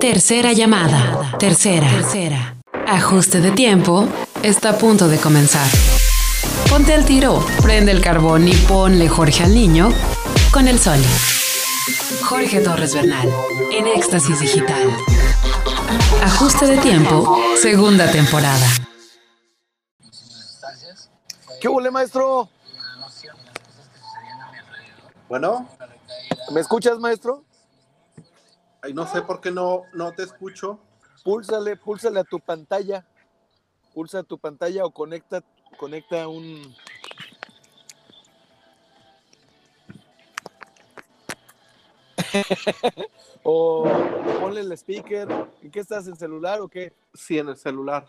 Tercera llamada. Tercera. Tercera. Ajuste de tiempo. Está a punto de comenzar. Ponte al tiro, prende el carbón y ponle Jorge al niño con el sol. Jorge Torres Bernal, en Éxtasis Digital. Ajuste de tiempo, segunda temporada. ¿Qué huele, maestro? Bueno, ¿Me escuchas, maestro? Ay, no sé por qué no, no te escucho. Púlsale, púlsale a tu pantalla. Pulsa a tu pantalla o conecta, conecta un. o ponle el speaker. ¿En qué estás? ¿En celular o qué? Sí, en el celular.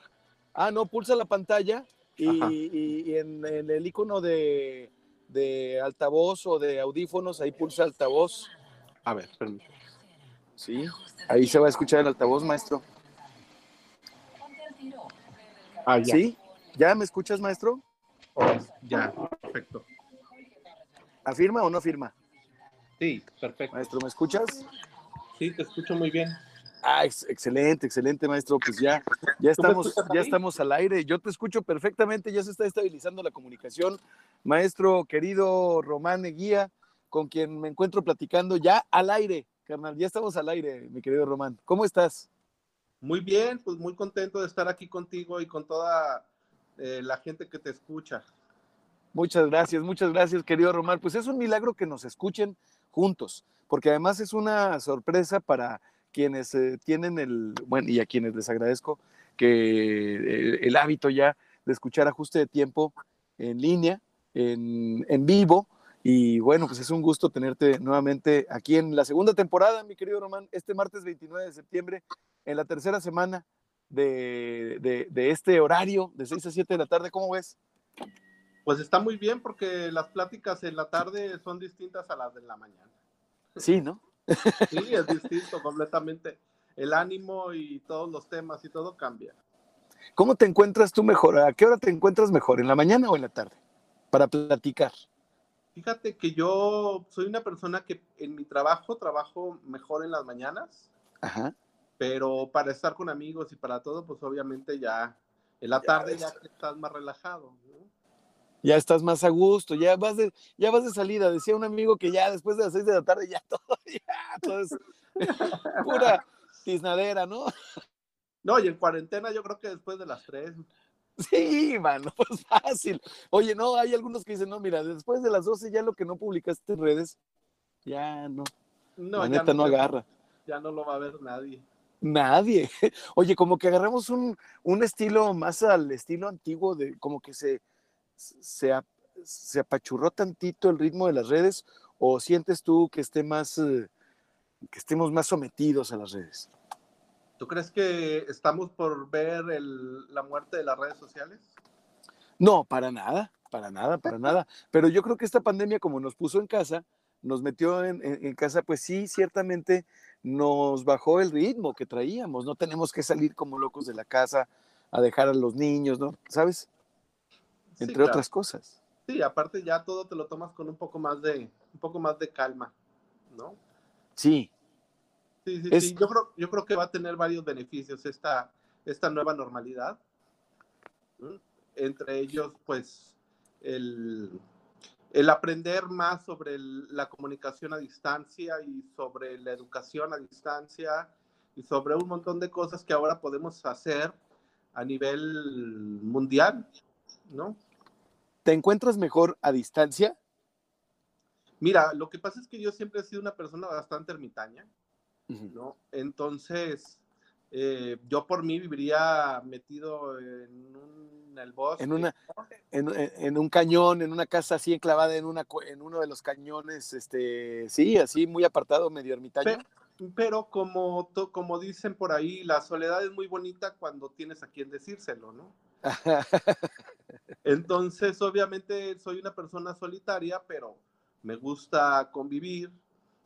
Ah, no, pulsa la pantalla y, y- y en, en el icono de, de altavoz o de audífonos, ahí pulsa altavoz. A ver, permíteme. Sí, ahí se va a escuchar el altavoz, maestro. Ah, ya. ¿Sí? ¿Ya me escuchas, maestro? Ya, perfecto. ¿Afirma o no afirma? Sí, perfecto. Maestro, ¿me escuchas? Sí, te escucho muy bien. Ah, ex- excelente, excelente, maestro. Pues ya, ya ¿Tú me estamos, ya estamos al aire. Yo te escucho perfectamente, ya se está estabilizando la comunicación. Maestro querido Román Eguía, con quien me encuentro platicando ya al aire, carnal. Ya estamos al aire, mi querido Román. ¿Cómo estás? Muy bien, pues muy contento de estar aquí contigo y con toda eh, la gente que te escucha. Muchas gracias, muchas gracias, querido Román. Pues es un milagro que nos escuchen juntos, porque además es una sorpresa para quienes eh, tienen el, bueno, y a quienes les agradezco que eh, el hábito ya de escuchar ajuste de tiempo en línea, en, en vivo. Y bueno, pues es un gusto tenerte nuevamente aquí en la segunda temporada, mi querido Román, este martes 29 de septiembre, en la tercera semana de, de- de este horario de 6 a 7 de la tarde. ¿Cómo ves? Pues está muy bien porque las pláticas en la tarde son distintas a las de la mañana. Sí, ¿no? Sí, es distinto completamente. El ánimo y todos los temas y todo cambia. ¿Cómo te encuentras tú mejor? ¿A qué hora te encuentras mejor? ¿En la mañana o en la tarde? Para platicar. Fíjate que yo soy una persona que en mi trabajo trabajo mejor en las mañanas, Ajá. pero para estar con amigos y para todo, pues obviamente ya en la Ya tarde ves. ya que estás más relajado. ¿no? Ya estás más a gusto, ya vas de, ya vas de salida. Decía un amigo que ya después de las seis de la tarde ya todo, ya todo es pura tiznadera, ¿no? No, y en cuarentena yo creo que después de las tres. Sí, mano, pues fácil. Oye, no, hay algunos que dicen, no, mira, después de las 12 ya lo que no publicaste en redes, ya no, No, la ya neta no se- agarra. Ya no lo va a ver nadie. Nadie. Oye, como que agarramos un, un estilo más al estilo antiguo, de como que se, se, se apachurró tantito el ritmo de las redes, o sientes tú que esté más, eh, que estemos más sometidos a las redes? ¿Tú crees que estamos por ver el- la muerte de las redes sociales? No, para nada, para nada, para nada. Pero yo creo que esta pandemia, como nos puso en casa, nos metió en, en- en casa, pues sí, ciertamente nos bajó el ritmo que traíamos. No tenemos que salir como locos de la casa a dejar a los niños, ¿no? ¿Sabes? Sí, Entre claro. otras cosas. Sí, aparte ya todo te lo tomas con un poco más de, un poco más de calma, ¿no? Sí, Sí, sí, Es- sí. Yo creo, yo creo que va a tener varios beneficios esta, esta nueva normalidad. ¿no? Entre ellos, pues, el, el aprender más sobre el- la comunicación a distancia y sobre la educación a distancia y sobre un montón de cosas que ahora podemos hacer a nivel mundial, ¿no? ¿te encuentras mejor a distancia? Mira, lo que pasa es que yo siempre he sido una persona bastante ermitaña. Entonces, eh, yo por mí viviría metido en, un, en el bosque. En, una, en, en- en un cañón, en una casa así enclavada en, una, en uno de los cañones, este, sí, así muy apartado, medio ermitaño. Pe- Pero como, to- como dicen por ahí, la soledad es muy bonita cuando tienes a quien decírselo, ¿no? Entonces, obviamente, soy una persona solitaria, pero me gusta convivir.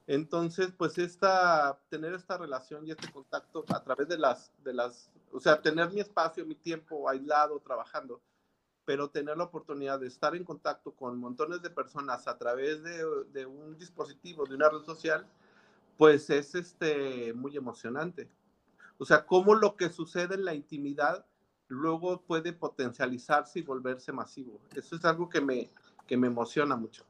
Entonces, pues esta, tener esta relación y este contacto a través de las, de las, o sea, tener mi espacio, mi tiempo aislado, trabajando, pero tener la oportunidad de estar en contacto con montones de personas a través de, de un dispositivo, de una red social, pues es este, muy emocionante. O sea, cómo lo que sucede en la intimidad luego puede potencializarse y volverse masivo. Eso es algo que me, que me emociona mucho.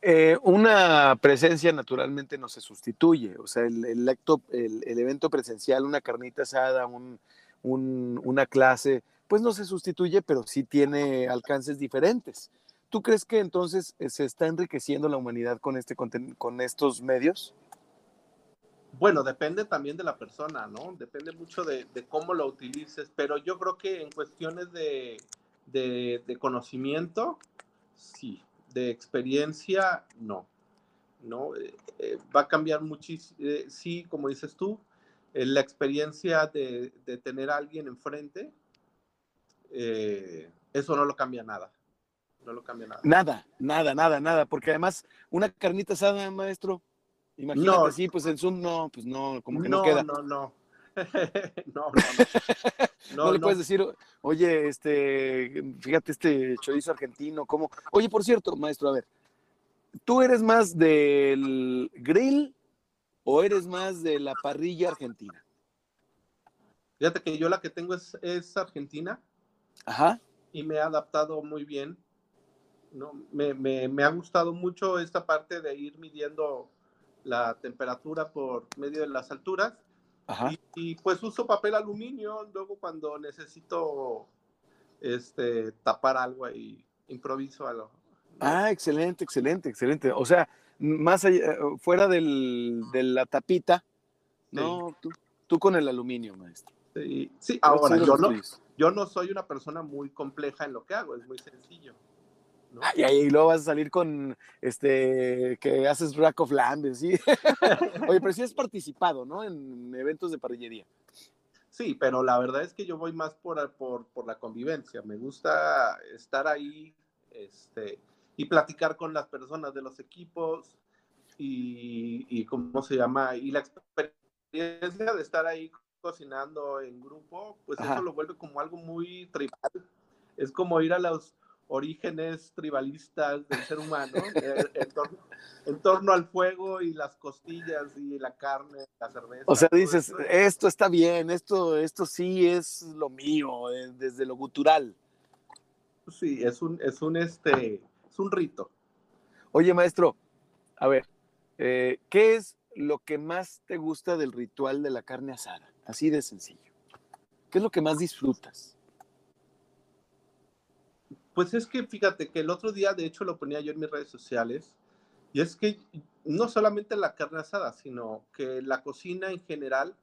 Eh, una presencia naturalmente no se sustituye, o sea, el, acto, el, evento presencial, una carnita asada, un, un, una clase, pues no se sustituye, pero sí tiene alcances diferentes. ¿Tú crees que entonces eh, se está enriqueciendo la humanidad con, este, con estos medios? Bueno, depende también de la persona, ¿no? Depende mucho de, cómo lo utilices, pero yo creo que en cuestiones de conocimiento, sí, de experiencia, no. ¿no? Eh, eh, va a cambiar muchísimo, eh, sí, como dices tú, eh, la experiencia de, de, tener a alguien enfrente, eso no lo cambia nada. No lo cambia nada. Nada, nada, nada, nada, porque además una carnita asada, maestro, Imagínate no, así, pues en Zoom no, pues no, como que no, no queda. No, no, no, no, no. no le puedes decir, oye, este, fíjate este chorizo argentino, ¿cómo? Oye, por cierto, maestro, a ver, ¿tú eres más del grill o eres más de la parrilla argentina? Fíjate que yo la que tengo es, es argentina. Ajá. Y me he adaptado muy bien. ¿no? Me, me, me ha gustado mucho esta parte de ir midiendo la temperatura por medio de las alturas. Y, y, pues uso papel aluminio, luego cuando necesito este, tapar algo ahí, improviso algo. Ah, excelente, excelente, excelente. O sea, más allá, fuera del, de la tapita, no, sí. tú, tú, con el aluminio, maestro. Sí, sí. ahora yo no, yo no soy una persona muy compleja en lo que hago, es muy sencillo. ¿No? Y luego vas a salir con este que haces rack of lamb, ¿sí? Oye, pero sí has participado, ¿no? En eventos de parrillería. Sí, pero la verdad es que yo voy más por, por, por la convivencia. Me gusta estar ahí este, y platicar con las personas de los equipos y, y ¿cómo se llama? Y la experiencia de estar ahí cocinando en grupo, pues Ajá. eso lo vuelve como algo muy tribal. Es como ir a los orígenes tribalistas del ser humano en, torno, en, torno, al fuego y las costillas y la carne, la cerveza. O sea, dices, esto está bien, esto, esto sí es lo mío, eh, desde lo gutural. Sí, es un, es un, este, es un rito. Oye, maestro, a ver, eh, ¿qué es lo que más te gusta del ritual de la carne asada? Así de sencillo. ¿Qué es lo que más disfrutas? Pues es que fíjate que el otro día, de hecho, lo ponía yo en mis redes sociales, y es que no solamente la carne asada, sino que la cocina en general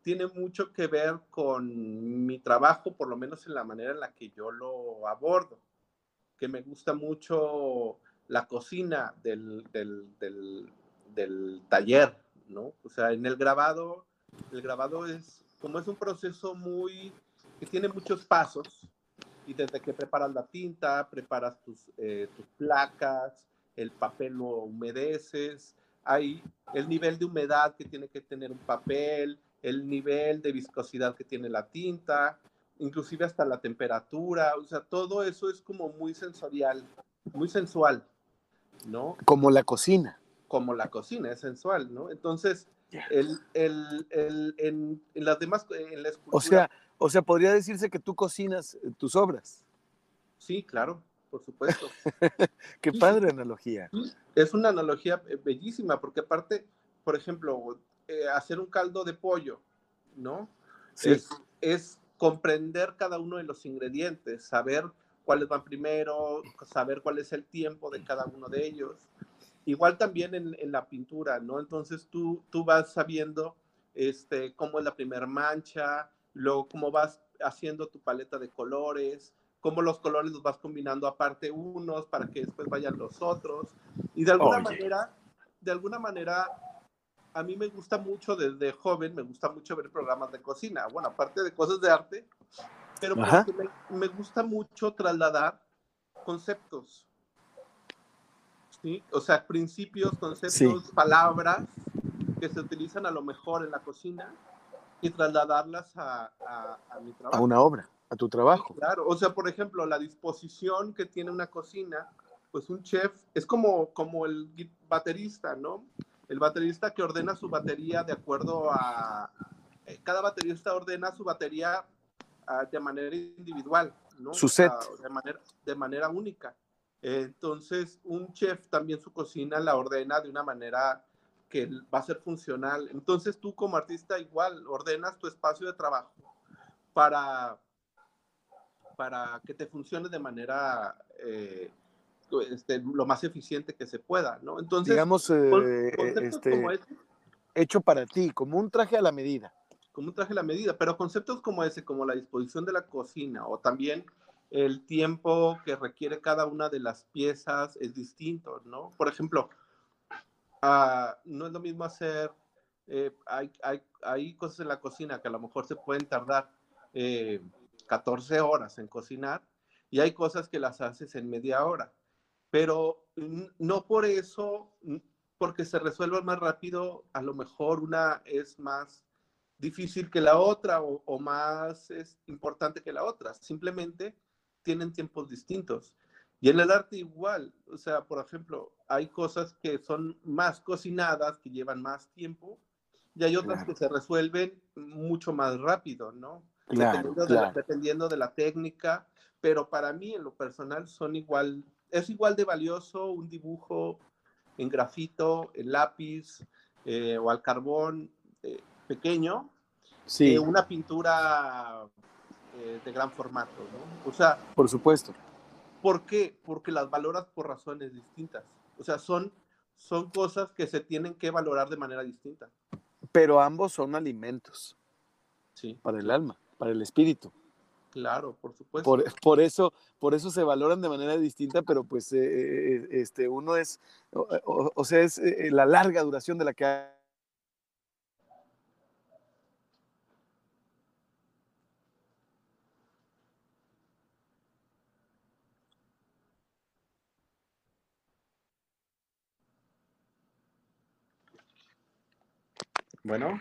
tiene mucho que ver con mi trabajo, por lo menos en la manera en la que yo lo abordo, que me gusta mucho la cocina del, del, del, taller, ¿no? O sea, en el grabado, el grabado es, como es un proceso muy, que tiene muchos pasos, y desde que preparas la tinta, preparas tus, eh, tus placas, el papel lo humedeces, hay el nivel de humedad que tiene que tener un papel, el nivel de viscosidad que tiene la tinta, inclusive hasta la temperatura, o sea, todo eso es como muy sensorial, muy sensual, ¿no? Como la cocina. Como la cocina, es sensual, ¿no? Entonces, el, el, el, en, en, las demás, en la escultura, O sea, o sea, podría decirse que tú cocinas eh, tus obras. Sí, claro, por supuesto. Qué padre analogía. Es una analogía eh, bellísima, porque aparte, por ejemplo, eh, hacer un caldo de pollo, ¿no? Sí. Es, es, comprender cada uno de los ingredientes, saber cuáles van primero, saber cuál es el tiempo de cada uno de ellos. Igual también en, en la pintura, ¿no? Entonces tú, tú vas sabiendo este, cómo es la primera mancha, luego cómo vas haciendo tu paleta de colores, cómo los colores los vas combinando aparte unos para que después vayan los otros. Y de alguna Oye. manera, de alguna manera, a mí me gusta mucho desde joven, me gusta mucho ver programas de cocina, bueno, aparte de cosas de arte, pero me, me, gusta mucho trasladar conceptos. ¿sí? O sea, principios, conceptos, sí. palabras que se utilizan a lo mejor en la cocina y trasladarlas a, a, a, mi trabajo. A una obra, a tu trabajo. Claro, o sea, por ejemplo, la disposición que tiene una cocina, pues un chef es como, como el baterista, ¿no? El baterista que ordena su batería de acuerdo a cada baterista ordena su batería uh, de manera individual, ¿no? Su set. De, manera, de manera única. Entonces, un chef también su cocina la ordena de una manera que va a ser funcional. Entonces, tú como artista igual ordenas tu espacio de trabajo para, para que te funcione de manera eh, este, lo más eficiente que se pueda, ¿no? Entonces, digamos, eh, este, hecho para ti, como un traje a la medida. Como un traje a la medida, pero conceptos como ese, como la disposición de la cocina o también el tiempo que requiere cada una de las piezas es distinto, ¿no? Por ejemplo, uh, no es lo mismo hacer, eh, hay, hay, hay, cosas en la cocina que a lo mejor se pueden tardar eh, 14 horas en cocinar y hay cosas que las haces en media hora, pero no por eso, porque se resuelva más rápido, a lo mejor una es más difícil que la otra o, o más es importante que la otra, simplemente tienen tiempos distintos. Y en el arte igual, o sea, por ejemplo, hay cosas que son más cocinadas, que llevan más tiempo, y hay otras claro. que se resuelven mucho más rápido, ¿no? Claro, dependiendo, claro. De la, dependiendo, De la, técnica, pero para mí en lo personal son igual, es igual de valioso un dibujo en grafito, en lápiz eh, o al carbón eh, pequeño, sí. que una pintura eh, de gran formato, ¿no? O sea, por supuesto. ¿Por qué? Porque las valoras por razones distintas. O sea, son, son cosas que se tienen que valorar de manera distinta. Pero ambos son alimentos. Sí. Para el alma, para el espíritu. Claro, por supuesto. Por, por, eso, por eso se valoran de manera distinta, pero pues eh, este, uno es, o, o, o sea, es eh, la larga duración de la que Bueno,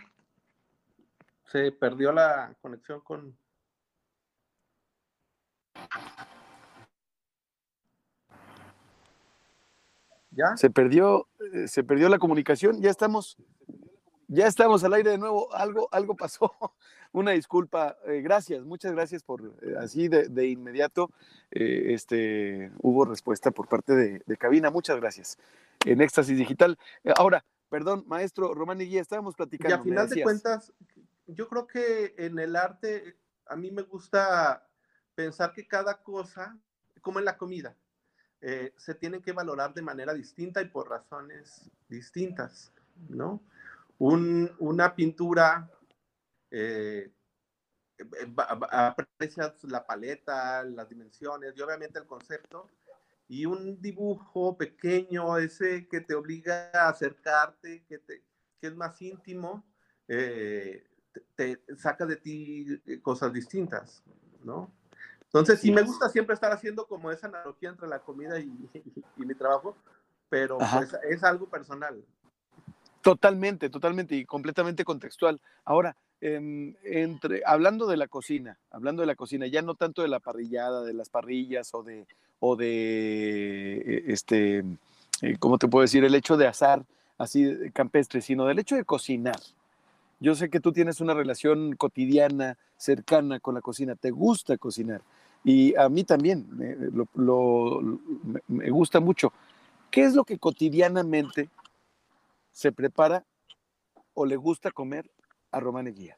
se perdió la conexión con... ¿Ya? Se perdió, eh, se perdió la comunicación, ya estamos, ya estamos al aire de nuevo, algo, algo pasó, una disculpa, eh, gracias, muchas gracias por, eh, así de, de inmediato, este, hubo respuesta por parte de, de, cabina, muchas gracias, en Éxtasis Digital. ahora, perdón, maestro Román y Guía, estábamos platicando. Y a final de cuentas, yo creo que en el arte, a mí me gusta pensar que cada cosa, como en la comida, eh, se tiene que valorar de manera distinta y por razones distintas, ¿no? Un, una pintura, eh, aprecias la paleta, las dimensiones y obviamente el concepto, y un dibujo pequeño, ese que te obliga a acercarte, que, te, que es más íntimo, eh, te, te, saca de ti cosas distintas, ¿no? Entonces, sí me gusta siempre estar haciendo como esa analogía entre la comida y, y, y mi trabajo, pero pues, es algo personal. Totalmente, totalmente y completamente contextual. Ahora, eh, entre, hablando de la cocina, hablando de la cocina, ya no tanto de la parrillada, de las parrillas o de, o de este, eh, ¿cómo te puedo decir? El hecho de asar así campestre, sino del hecho de cocinar. Yo sé que tú tienes una relación cotidiana, cercana con la cocina, te gusta cocinar. Y a mí también me, lo, lo, me gusta mucho. ¿Qué es lo que cotidianamente se prepara o le gusta comer a Román Eguía?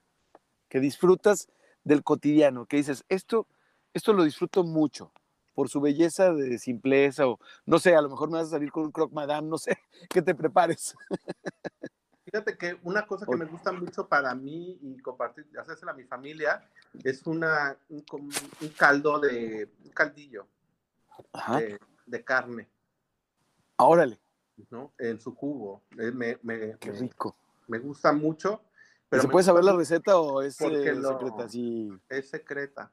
Que disfrutas del cotidiano, que dices, esto, esto lo disfruto mucho por su belleza de simpleza o no sé, a lo mejor me vas a salir con un croque madame, no sé, que te prepares. Fíjate que una cosa que me gusta mucho para mí y compartir, hacérsela a mi familia, es una, un, un caldo de, un caldillo de, de, carne. Órale. ¿no? En su jugo. Me, me, Qué rico. Me, me gusta mucho. Pero ¿Se puede saber la receta o es eh, lo, secreta? Sí. Es secreta.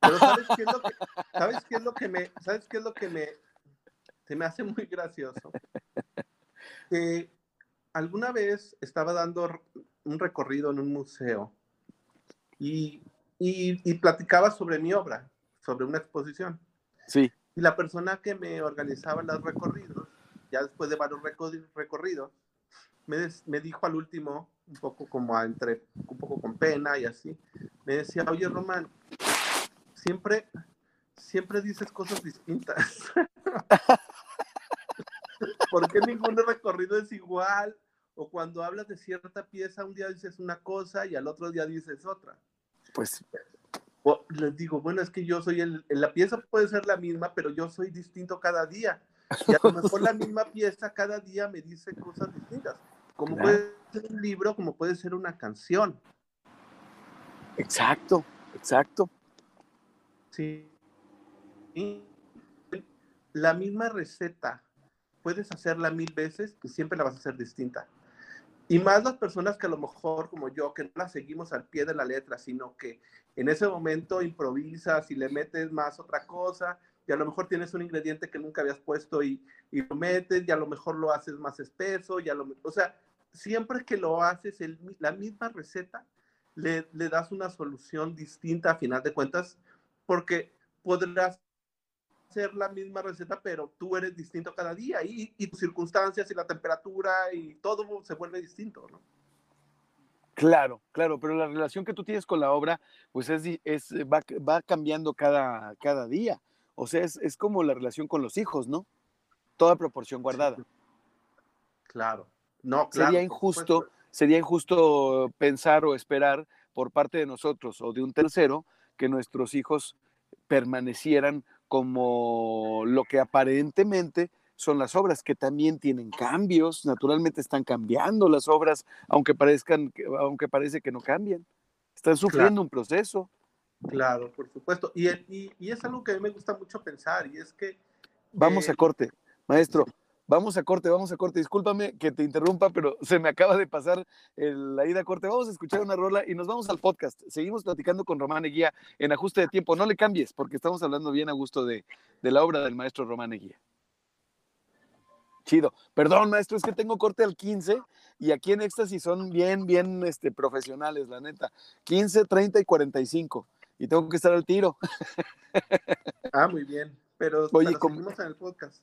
Pero ¿sabes qué es lo que, ¿sabes qué es lo que me, ¿sabes qué es lo que me, se me hace muy gracioso? Que alguna vez estaba dando un recorrido en un museo y, y, y, platicaba sobre mi obra, sobre una exposición. Sí. Y la persona que me organizaba los recorridos, ya después de varios recorridos, me, me dijo al último, un poco como a entre, un poco con pena y así, me decía, oye Román, siempre, siempre dices cosas distintas. ¿Por qué ningún recorrido es igual? O cuando hablas de cierta pieza, un día dices una cosa y al otro día dices otra. Pues les digo, bueno, es que yo soy el, la pieza puede ser la misma, pero yo soy distinto cada día. Y a lo mejor la misma pieza cada día me dice cosas distintas. Como puede ser un libro, como puede ser una canción. Exacto, exacto. La misma receta puedes hacerla mil veces y siempre la vas a hacer distinta. Y más las personas que a lo mejor, como yo, que no la seguimos al pie de la letra, sino que en ese momento improvisas y le metes más otra cosa, y a lo mejor tienes un ingrediente que nunca habías puesto y, y lo metes, y a lo mejor lo haces más espeso, y a lo, o sea, siempre que lo haces la misma receta, le, le das una solución distinta a final de cuentas, porque podrás ser la misma receta, pero tú eres distinto cada día y, y, tus circunstancias y la temperatura y todo se vuelve distinto, ¿no? Claro, claro, pero la relación que tú tienes con la obra, pues es, es va, va, cambiando cada, cada día. O sea, es, es, como la relación con los hijos, ¿no? Toda proporción guardada. Claro. No, claro, sería injusto, sería injusto pensar o esperar por parte de nosotros o de un tercero que nuestros hijos permanecieran como lo que aparentemente son las obras, que también tienen cambios, naturalmente están cambiando las obras, aunque parezcan, aunque parece que no cambian. Están sufriendo claro. un proceso. Claro, por supuesto. Y, y, y, es algo que a mí me gusta mucho pensar, y es que... Vamos eh, a corte, maestro. Vamos a corte, vamos a corte. Discúlpame que te interrumpa, pero se me acaba de pasar el, la ida a corte. Vamos a escuchar una rola y nos vamos al podcast. Seguimos platicando con Román Eguía en ajuste de tiempo. No le cambies, porque estamos hablando bien a gusto de, de la obra del maestro Román Eguía. Chido. Perdón, maestro, es que tengo corte al 15 y aquí en Éxtasis son bien, bien este, profesionales, la neta. 15, 30 y 45. Y tengo que estar al tiro. Ah, muy bien. Pero, Oye, pero seguimos en el podcast.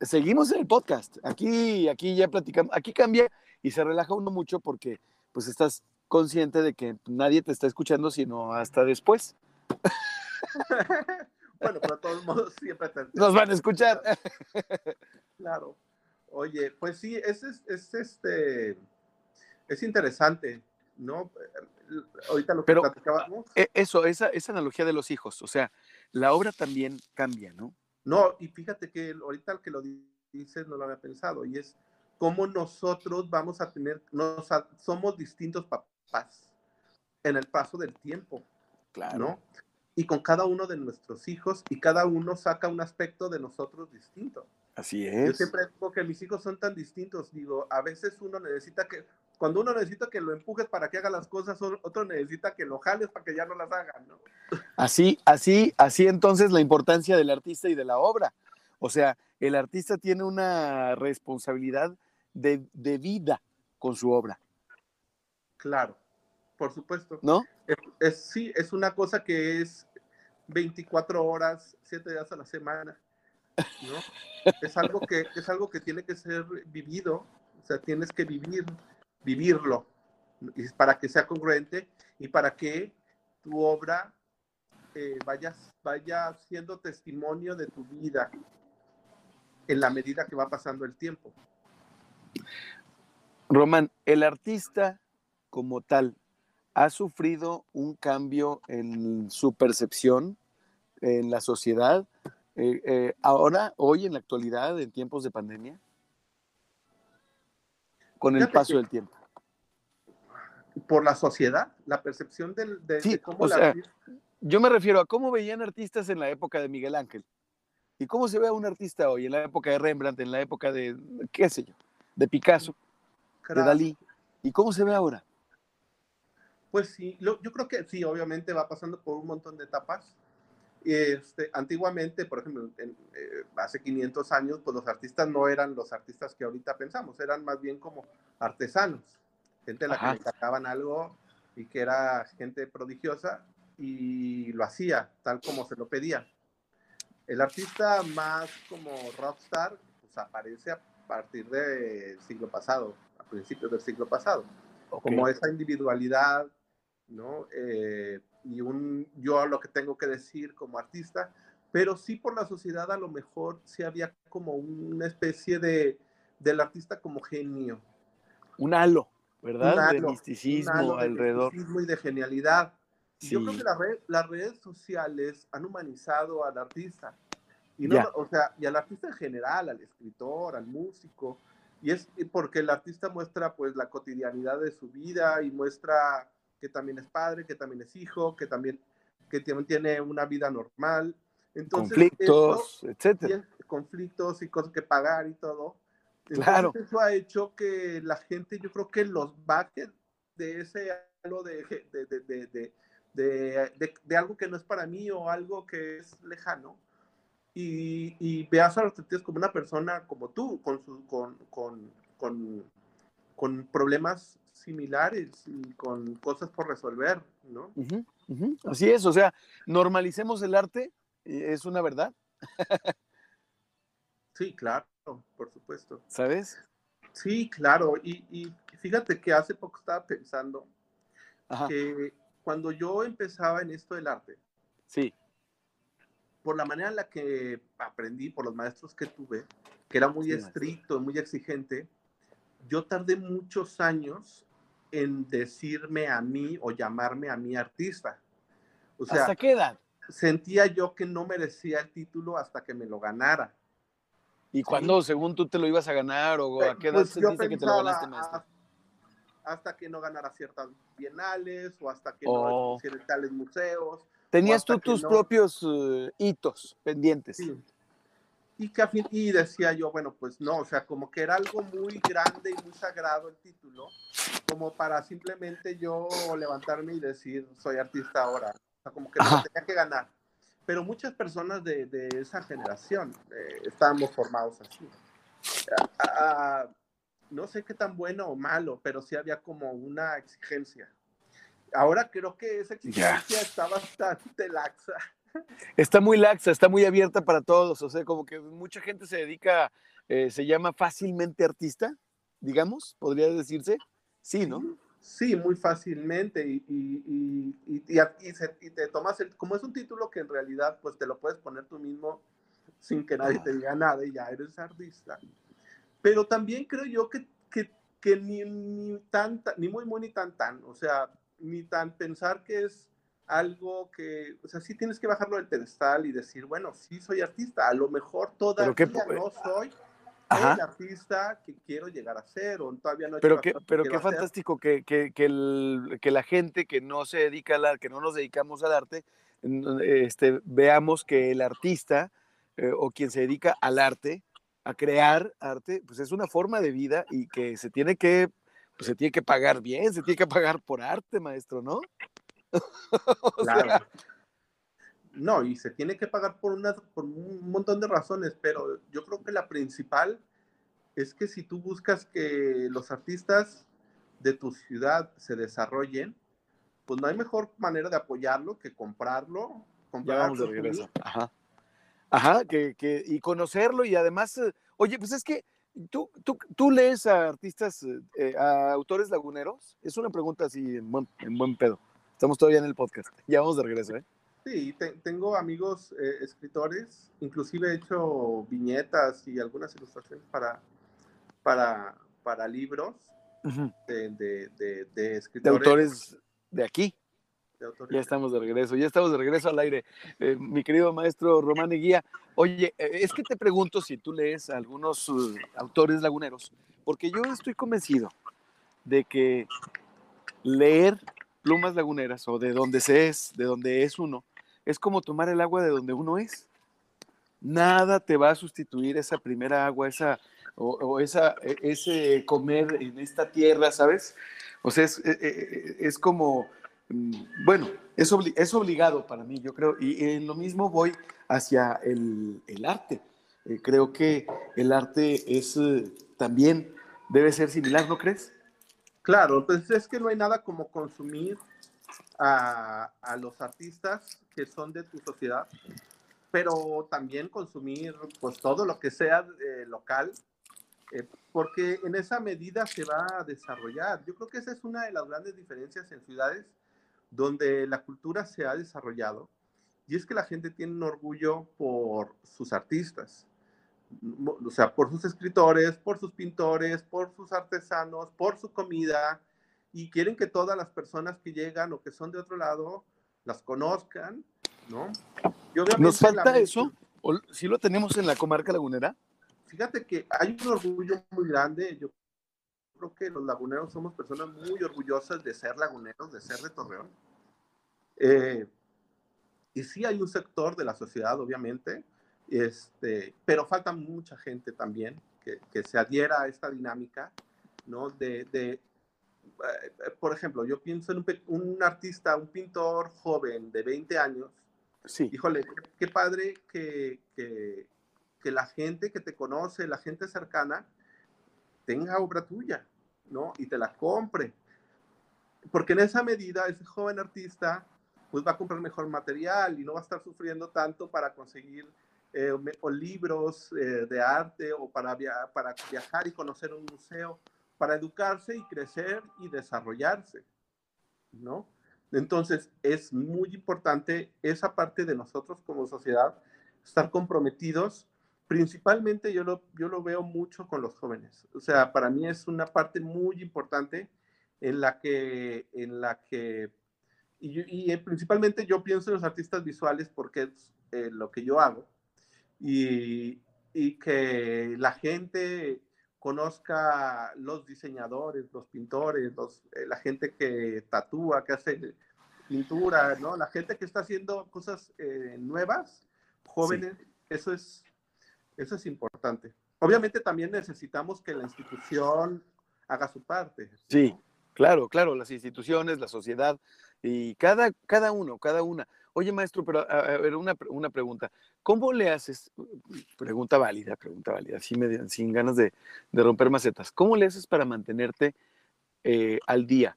Seguimos en el podcast. Aquí, aquí ya platicamos, aquí cambia y se relaja uno mucho porque pues estás consciente de que nadie te está escuchando sino hasta después. bueno, pero de todos modos siempre te... Nos van a escuchar. Claro. Oye, pues sí, es, es, es, este, es interesante, ¿no? Ahorita lo que Pero- platicábamos. E- Eso, esa, esa analogía de los hijos, o sea, la obra también cambia, ¿no? No, y fíjate que ahorita que lo dices no lo había pensado, y es cómo nosotros vamos a tener, nos, somos distintos papás en el paso del tiempo, ¿no? Y con cada uno de nuestros hijos, y cada uno saca un aspecto de nosotros distinto. Así Yo es. siempre digo que mis hijos son tan distintos, digo, a veces uno necesita que, cuando uno necesita que lo empujes para que haga las cosas, otro necesita que lo jales para que ya no las hagan, ¿no? Así, así, así entonces la importancia del artista y de la obra. O sea, el artista tiene una responsabilidad de, de vida con su obra, Claro, por supuesto. ¿no? Es, es- sí, es una cosa que es 24 horas, 7 días a la semana, ¿no? Es algo que, es algo que tiene que ser vivido, o sea, tienes que vivir, vivirlo, para que sea congruente y para que tu obra eh, vaya, vaya siendo testimonio de tu vida en la medida que va pasando el tiempo. Román, el artista como tal ha sufrido un cambio en su percepción en la sociedad, eh, eh, ahora, hoy en la actualidad, en tiempos de pandemia, con el paso del tiempo. Por la sociedad, la percepción del, de, Sí, de cómo o la sea, Yo me refiero a cómo veían artistas en la época de Miguel Ángel y cómo se ve a un artista hoy, en la época de Rembrandt, en la época de, qué sé yo, de Picasso, de. Dalí, y cómo se ve ahora. Pues sí, lo- yo creo que sí, obviamente va pasando por un montón de etapas. Este, antiguamente, por ejemplo, en, eh, hace 500 años, pues los artistas no eran los artistas que ahorita pensamos, eran más bien como artesanos, gente a la Ajá. que le encargaban algo y que era gente prodigiosa y lo hacía tal como se lo pedía. El artista más como rockstar, pues aparece a partir del siglo pasado, a principios del siglo pasado como esa individualidad ¿no? Eh, y un, yo lo que tengo que decir como artista, pero sí por la sociedad a lo mejor sí había como una especie de, del artista como genio. Un halo, ¿verdad? de misticismo alrededor. De misticismo y de genialidad. Yo creo que la red, las redes sociales han humanizado al artista. Y, no, o sea, y al artista en general, al escritor, al músico. Y es porque el artista muestra pues la cotidianidad de su vida y muestra que también es padre, que también es hijo, que también, que tiene una vida normal. Entonces, conflictos, etcétera. Conflictos y cosas que pagar y todo. Claro. Eso ha hecho que la gente, yo creo que los baje de ese algo de, de, de, de, de, algo que no es para mí o algo que es lejano y, y veas a los artistas como una persona como tú, con, su, con, con, con, con problemas similares y con cosas por resolver, ¿no? Así es, o sea, normalicemos el arte, es una verdad. sí, claro, por supuesto. ¿Sabes? Sí, claro, y, y fíjate que hace poco estaba pensando que cuando yo empezaba en esto del arte, sí por la manera en la que aprendí, por los maestros que tuve, que era muy estricto, muy exigente, yo tardé muchos años en decirme a mí o llamarme a mí artista. O sea, ¿Hasta qué edad? Sentía yo que no merecía el título hasta que me lo ganara. ¿Y cuándo, según tú, te lo ibas a ganar o a qué edad pues sentiste que te lo ganaste, maestro? Hasta que no ganara ciertas bienales o hasta que no oh. no tales museos Tenías tú tus propios eh, hitos pendientes. Sí. Y, que, y decía yo, bueno, pues no, o sea, como que era algo muy grande y muy sagrado el título, como para simplemente yo levantarme y decir, soy artista ahora. O sea, como que no tenía que ganar. Pero muchas personas de, de esa generación eh, estábamos formados así. no sé qué tan bueno o malo, pero sí había como una exigencia ahora creo que esa exigencia está bastante laxa. Está muy laxa, está muy abierta para todos, o sea, como que mucha gente se dedica, eh, se llama fácilmente artista, digamos, podría decirse. Sí, ¿no? Sí, muy fácilmente y, y, y, y, te tomas el, como es un título que en realidad pues te lo puedes poner tú mismo sin que nadie te diga nada y ya eres artista. Pero también creo yo que, que, que ni, ni, tan, ni muy, muy, ni tan, tan, o sea, ni tan pensar que es algo que, o sea, sí tienes que bajarlo del pedestal y decir, bueno, sí soy artista, a lo mejor todavía no soy el artista que quiero llegar a ser o todavía no Pero qué, pero qué fantástico que, que, que, el, que, la gente que no se dedica al arte, que no nos dedicamos al arte, este, veamos que el artista eh, o quien se dedica al arte, a crear arte, pues es una forma de vida y que se tiene que pues se tiene que pagar bien, se tiene que pagar por arte, maestro, ¿no? claro. No, y se tiene que pagar por, una, por un montón de razones, pero yo creo que la principal es que si tú buscas que los artistas de tu ciudad se desarrollen, pues no hay mejor manera de apoyarlo que comprarlo. comprarlo ya vamos de Ajá. Ajá, que, que, y conocerlo y además, eh, oye, pues es que ¿Tú, tú, tú lees a artistas, eh, eh, a autores laguneros? Es una pregunta así en buen, en buen pedo. Estamos todavía en el podcast. Ya vamos de regreso, ¿eh? Sí, tengo amigos eh, escritores, inclusive he hecho viñetas y algunas ilustraciones para, para, para libros de, de, de, de, escritores. De autores de aquí. Ya estamos de regreso, ya estamos de regreso al aire. Eh, mi querido maestro Román Guía, oye, eh, es que te pregunto si tú lees a algunos uh, autores laguneros, porque yo estoy convencido de que leer plumas laguneras o de donde se es, de donde es uno, es como tomar el agua de donde uno es. Nada te va a sustituir esa primera agua, esa o, esa, e, ese comer en esta tierra, ¿sabes? O sea, es, e, e, es como Mm, bueno, es, es obligado para mí, yo creo, y en lo mismo voy hacia el, arte. Eh, creo que el arte es eh, también, debe ser similar, ¿no crees? Claro, pues es que no hay nada como consumir a, los artistas que son de tu sociedad, pero también consumir pues todo lo que sea eh, local, porque en esa medida se va a desarrollar. Yo creo que esa es una de las grandes diferencias en ciudades donde la cultura se ha desarrollado y es que la gente tiene un orgullo por sus artistas, o sea, por sus escritores, por sus pintores, por sus artesanos, por su comida, y quieren que todas las personas que llegan o que son de otro lado las conozcan, ¿no? ¿Nos falta eso? ¿O si lo tenemos en la comarca lagunera? Fíjate que hay un orgullo muy grande. Yo creo que los laguneros somos personas muy orgullosas de ser laguneros, de ser de Torreón. Eh, y sí hay un sector de la sociedad, obviamente, este, pero falta mucha gente también que, que se adhiera a esta dinámica, ¿no? De, de por ejemplo, yo pienso en un, un, artista, un pintor joven de 20 años. Sí. Híjole, qué padre que, que, que la gente que te conoce, la gente cercana, tenga obra tuya, ¿no? Y te la compre. Porque en esa medida, ese joven artista pues va a comprar mejor material y no va a estar sufriendo tanto para conseguir eh, o libros eh, de arte o para, para viajar y conocer un museo, para educarse y crecer y desarrollarse, ¿no? Entonces es muy importante esa parte de nosotros como sociedad, estar comprometidos. Principalmente yo lo, yo lo veo mucho con los jóvenes. O sea, para mí es una parte muy importante en la que, en la que y, eh, principalmente yo pienso en los artistas visuales porque es eh, lo que yo hago y, y, que la gente conozca los diseñadores, los pintores, los, eh, la gente que tatúa, que hace pintura, ¿no? La gente que está haciendo cosas nuevas, jóvenes, eso, es, eso es importante. Obviamente también necesitamos que la institución haga su parte. Sí, claro, claro, las instituciones, la sociedad, y cada, cada uno, cada una. Oye, maestro, pero a, ver, una, una, pregunta. ¿Cómo le haces? Pregunta válida, pregunta válida, sin, ganas de, de, romper macetas. ¿Cómo le haces para mantenerte eh, al día?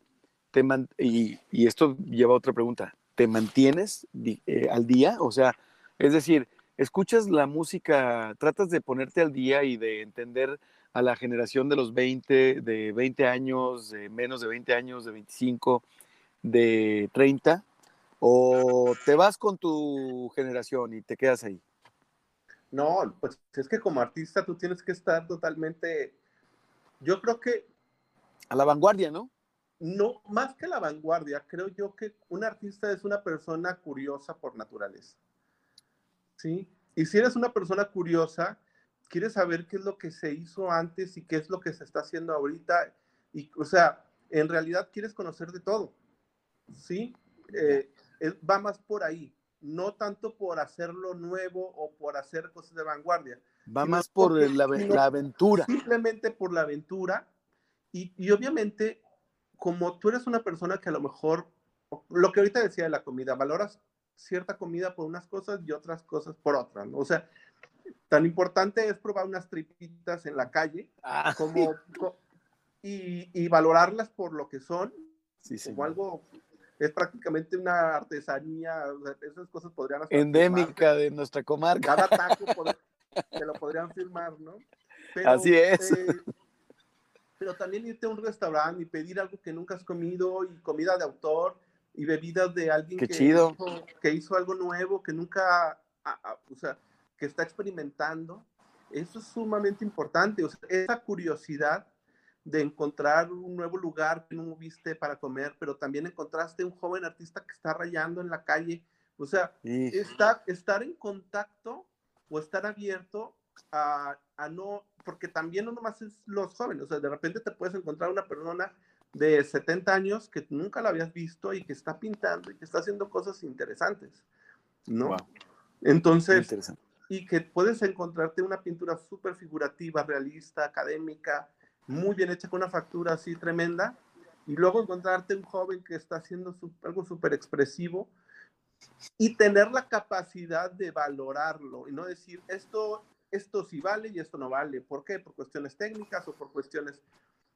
Te y, y, esto lleva a otra pregunta. ¿Te mantienes eh, al día? O sea, es decir, escuchas la música, tratas de ponerte al día y de entender a la generación de los 20, de 20 años, de menos de 20 años, de 25 de 30 o te vas con tu generación y te quedas ahí? No, pues es que como artista tú tienes que estar totalmente, yo creo que... A la vanguardia, ¿no? No, más que la vanguardia, creo yo que un artista es una persona curiosa por naturaleza. ¿Sí? Y si eres una persona curiosa, quieres saber qué es lo que se hizo antes y qué es lo que se está haciendo ahorita. Y, o sea, en realidad quieres conocer de todo. ¿sí? Eh, va más por ahí, no tanto por hacerlo nuevo o por hacer cosas de vanguardia. Va más por la, la, aventura. Simplemente por la aventura. Y, y, obviamente, como tú eres una persona que a lo mejor, lo que ahorita decía de la comida, valoras cierta comida por unas cosas y otras cosas por otras, ¿no? O sea, tan importante es probar unas tripitas en la calle ah. como, y, y, valorarlas por lo que son, sí, como algo es prácticamente una artesanía, esas cosas podrían hacer. Endémica de nuestra comarca. Cada taco se lo podrían firmar, ¿no? Así es. Eh, pero también irte a un restaurante y pedir algo que nunca has comido y comida de autor y bebidas de alguien que, Hizo, que hizo algo nuevo, que nunca, o sea, que está experimentando. Eso es sumamente importante. O sea, esa curiosidad de encontrar un nuevo lugar que no viste para comer, pero también encontraste un joven artista que está rayando en la calle. O sea, estar, estar en contacto o estar abierto a, a, no, porque también no nomás es los jóvenes, o sea, de repente te puedes encontrar una persona de 70 años que nunca la habías visto y que está pintando y que está haciendo cosas interesantes, ¿no? Entonces, y que puedes encontrarte una pintura súper figurativa, realista, académica, muy bien hecha con una factura así tremenda, y luego encontrarte un joven que está haciendo algo súper expresivo y tener la capacidad de valorarlo y no decir esto, esto sí vale y esto no vale. ¿Por qué? Por cuestiones técnicas o por cuestiones...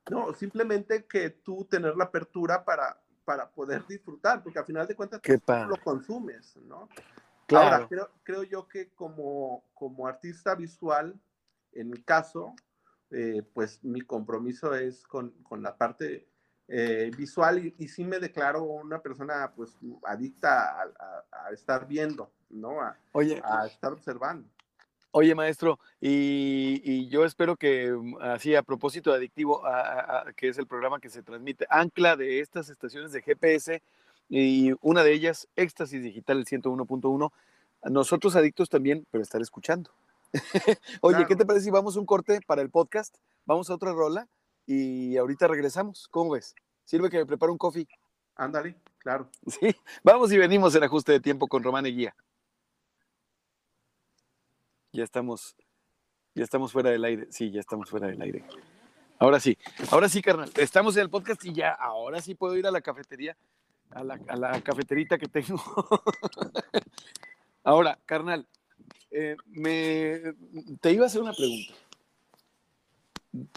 No, simplemente que tú tener la apertura para, para poder disfrutar, porque al final de cuentas tú lo consumes, ¿no? Claro. Ahora, creo, creo yo que como, como artista visual, en mi caso, eh, pues mi compromiso es con, con, la parte eh, visual y, y, sí me declaro una persona pues adicta a, a, a estar viendo, ¿no? A, Oye, a estar observando. Oye, maestro, y, y, yo espero que así a propósito de Adictivo, a, a, que es el programa que se transmite, ancla de estas estaciones de GPS y una de ellas, Éxtasis Digital, el 101.1, nosotros adictos también, pero estar escuchando. Oye, claro. ¿qué te parece si vamos a un corte para el podcast? Vamos a otra rola y ahorita regresamos. ¿Cómo ves? Sirve que me prepare un coffee. Ándale, claro. Sí, vamos y venimos en ajuste de tiempo con Román Eguía. Ya estamos, ya estamos fuera del aire. Sí, ya estamos fuera del aire. Ahora sí, ahora sí, carnal. Estamos en el podcast y ya, ahora sí puedo ir a la cafetería, a la, a la cafeterita que tengo. ahora, carnal, eh, me, te iba a hacer una pregunta.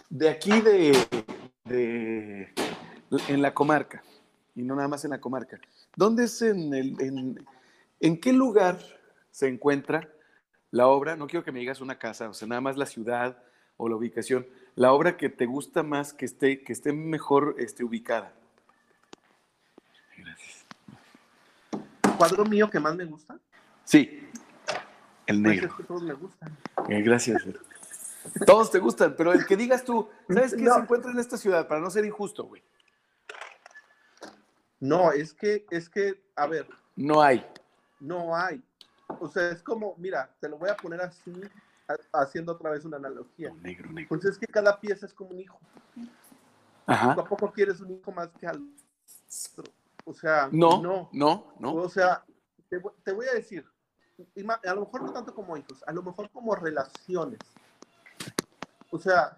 De aquí de, de, en la comarca, y no nada más en la comarca, ¿dónde es en, el, en, en qué lugar se encuentra la obra? No quiero que me digas una casa, o sea, nada más la ciudad o la ubicación, la obra que te gusta más, que esté, que esté mejor este, ubicada. Gracias. ¿Cuadro mío que más me gusta? Sí, el negro. Pues es que todos me gustan. Eh, gracias. Todos te gustan, pero el que digas tú, ¿sabes qué no. se encuentra en esta ciudad? Para no ser injusto, güey. No, es que, es que, a ver. No hay. No hay. O sea, es como, mira, te lo voy a poner así, haciendo otra vez una analogía. Negro, negro. Pues es que cada pieza es como un hijo. Ajá. Tampoco quieres un hijo más que al otro. O sea, no, no, no. no. O sea, te, te voy a decir, a lo mejor no tanto como hijos, a lo mejor como relaciones. O sea,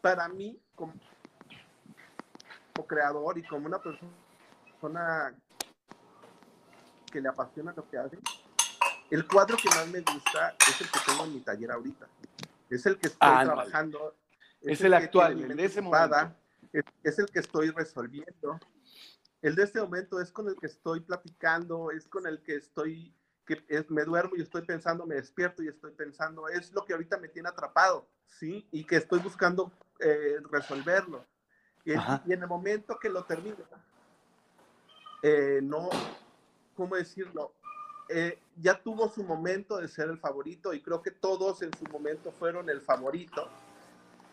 para mí, como, como creador y como una persona que le apasiona lo que hace, el cuadro que más me gusta es el que tengo en mi taller ahorita. Es el que estoy ah, trabajando. Es, es el, el actual, el de ese momento. Es, es el que estoy resolviendo. El de este momento es con el que estoy platicando, es con el que estoy que es, me duermo y estoy pensando, me despierto y estoy pensando, es lo que ahorita me tiene atrapado, ¿sí? Y que estoy buscando eh, resolverlo. Y, y, en el momento que lo termino, eh, no, ¿cómo decirlo? Eh, ya tuvo su momento de ser el favorito y creo que todos en su momento fueron el favorito.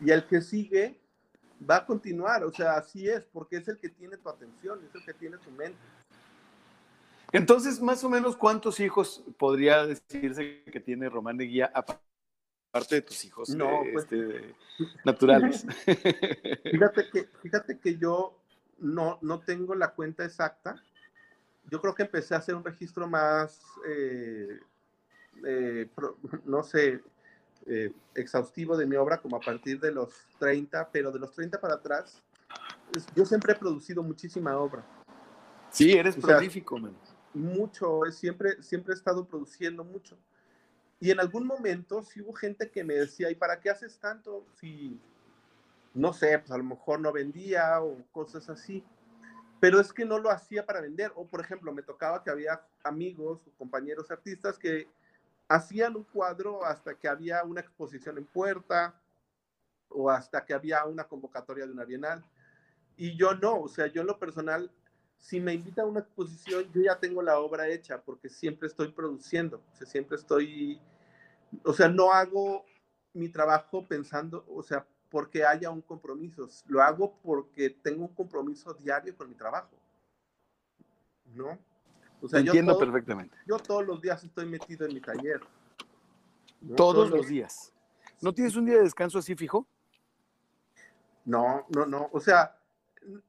Y el que sigue va a continuar, o sea, así es, porque es el que tiene tu atención, es el que tiene tu mente. Entonces, más o menos, ¿cuántos hijos podría decirse que tiene Román de Guía, aparte de tus hijos no, eh, pues, este, naturales? Fíjate que, fíjate que yo no, no tengo la cuenta exacta. Yo creo que empecé a hacer un registro más, eh, eh, pro, no sé, exhaustivo de mi obra como a partir de los 30, pero de los 30 para atrás, yo siempre he producido muchísima obra. Sí, eres o prolífico, sea, man mucho, siempre, siempre he estado produciendo mucho. Y en algún momento sí hubo gente que me decía, ¿y para qué haces tanto? Si, no sé, pues a lo mejor no vendía o cosas así. Pero es que no lo hacía para vender. O, por ejemplo, me tocaba que había amigos o compañeros artistas que hacían un cuadro hasta que había una exposición en puerta o hasta que había una convocatoria de una bienal. Y yo no, o sea, yo en lo personal si me invita a una exposición, yo ya tengo la obra hecha porque siempre estoy produciendo, o sea, siempre estoy, o sea, no hago mi trabajo pensando, o sea, porque haya un compromiso, lo hago porque tengo un compromiso diario con mi trabajo, ¿no? O sea, entiendo yo todo, perfectamente. Yo todos los días estoy metido en mi taller. ¿no? Todos, todos, los días. ¿No tienes un día de descanso así fijo? No, no, no. O sea,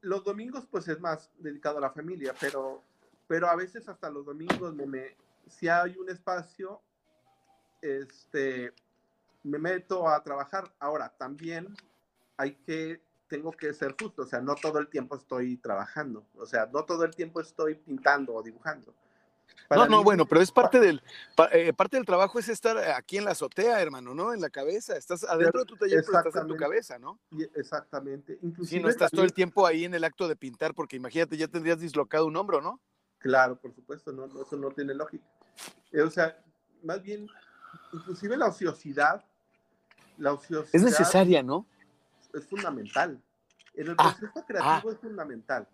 los domingos pues es más dedicado a la familia, pero, pero a veces hasta los domingos me, si hay un espacio, este, me meto a trabajar. Ahora, también hay que, tengo que ser justo, o sea, no todo el tiempo estoy trabajando, o sea, no todo el tiempo estoy pintando o dibujando. No, no, mí, bueno, pero es parte del, eh, parte del trabajo es estar aquí en la azotea, hermano, ¿no? En la cabeza. Estás adentro de tu taller, pero estás en tu cabeza, ¿no? Exactamente. Inclusive, sí, no estás todo el tiempo ahí en el acto de pintar, porque imagínate, ya tendrías dislocado un hombro, ¿no? Claro, por supuesto, no, eso no tiene lógica. Eh, o sea, más bien, inclusive la ociosidad, la ociosidad es necesaria, ¿no? Es fundamental. En el Ah, proceso creativo es fundamental.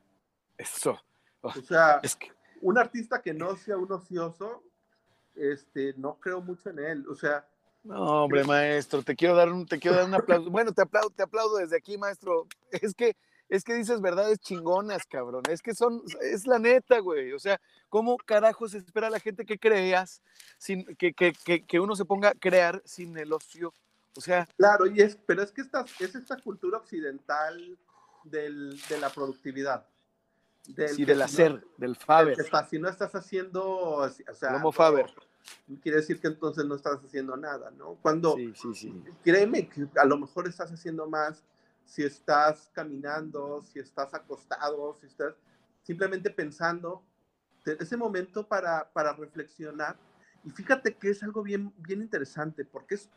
Eso. O sea, Es que, un artista que no sea un ocioso, este, no creo mucho en él. O sea, no, hombre, maestro, te quiero dar un, te quiero dar un aplauso. Bueno, te aplaudo, te aplaudo desde aquí, maestro. Es que, es que dices verdades chingonas, cabrón. Es que son, es la neta, güey. O sea, ¿cómo carajo se espera la gente que creas sin, que, que, que, que uno se ponga a crear sin el ocio? O sea, claro, y es, pero es que esta, es esta cultura occidental del, de la productividad. Del, sí, del hacer, no- del Faber, si no estás haciendo, o sea, no- Faber. quiere decir que entonces no estás haciendo nada, ¿no? Cuando, Sí, sí, sí. créeme que a lo mejor estás haciendo más si estás caminando, si estás acostado, si estás simplemente pensando, ese momento para, para reflexionar. Y fíjate que es algo bien, bien interesante porque es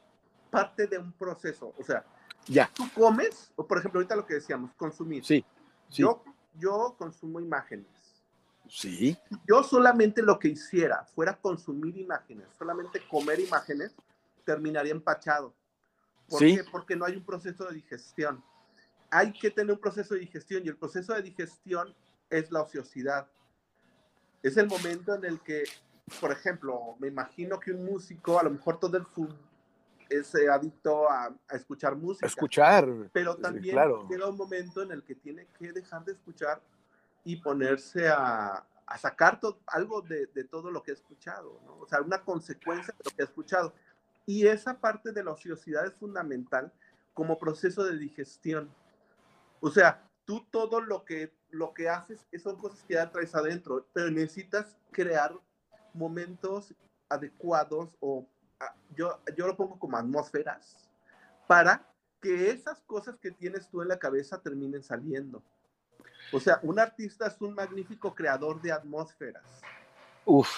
parte de un proceso. O sea, Ya, tú comes, o por ejemplo, ahorita lo que decíamos, consumir. sí, sí. Yo, yo consumo imágenes. Sí, yo solamente lo que hiciera fuera consumir imágenes, solamente comer imágenes, terminaría empachado. ¿Por Sí. qué? Porque no hay un proceso de digestión. Hay que tener un proceso de digestión y el proceso de digestión es la ociosidad. Es el momento en el que, por ejemplo, me imagino que un músico, a lo mejor todo el es eh, adicto a, a escuchar música. escuchar. Pero Sí, también claro. llega un momento en el que tiene que dejar de escuchar y ponerse a, a sacar to- algo de, de todo lo que ha escuchado, ¿no? O sea, una consecuencia de lo que ha escuchado. Y esa parte de la ociosidad es fundamental como proceso de digestión. O sea, tú todo lo que, lo que haces son cosas que ya traes adentro, pero necesitas crear momentos adecuados o yo, yo lo pongo como atmósferas para que esas cosas que tienes tú en la cabeza terminen saliendo. O sea, un artista es un magnífico creador de atmósferas, Uf,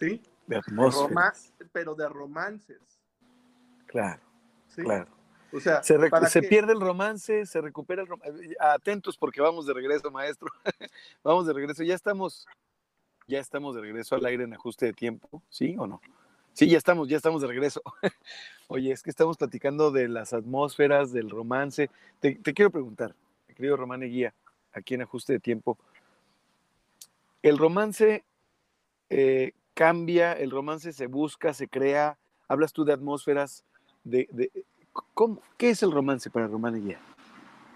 ¿sí? de De atmósfera. roma- pero de romances, Claro, ¿sí? claro. O sea, Se, se pierde el romance, se recupera el romance. Atentos porque vamos de regreso, maestro. vamos de regreso. Ya estamos, ya estamos de regreso al aire en ajuste de tiempo, ¿sí o no? Sí, ya estamos, ya estamos de regreso. Oye, es que estamos platicando de las atmósferas, del romance. Te, te quiero preguntar, querido Román Eguía, aquí en ajuste de tiempo. El romance eh, cambia, el romance se busca, se crea. Hablas tú de atmósferas, de, de- ¿cómo- ¿qué es el romance para Román Eguía?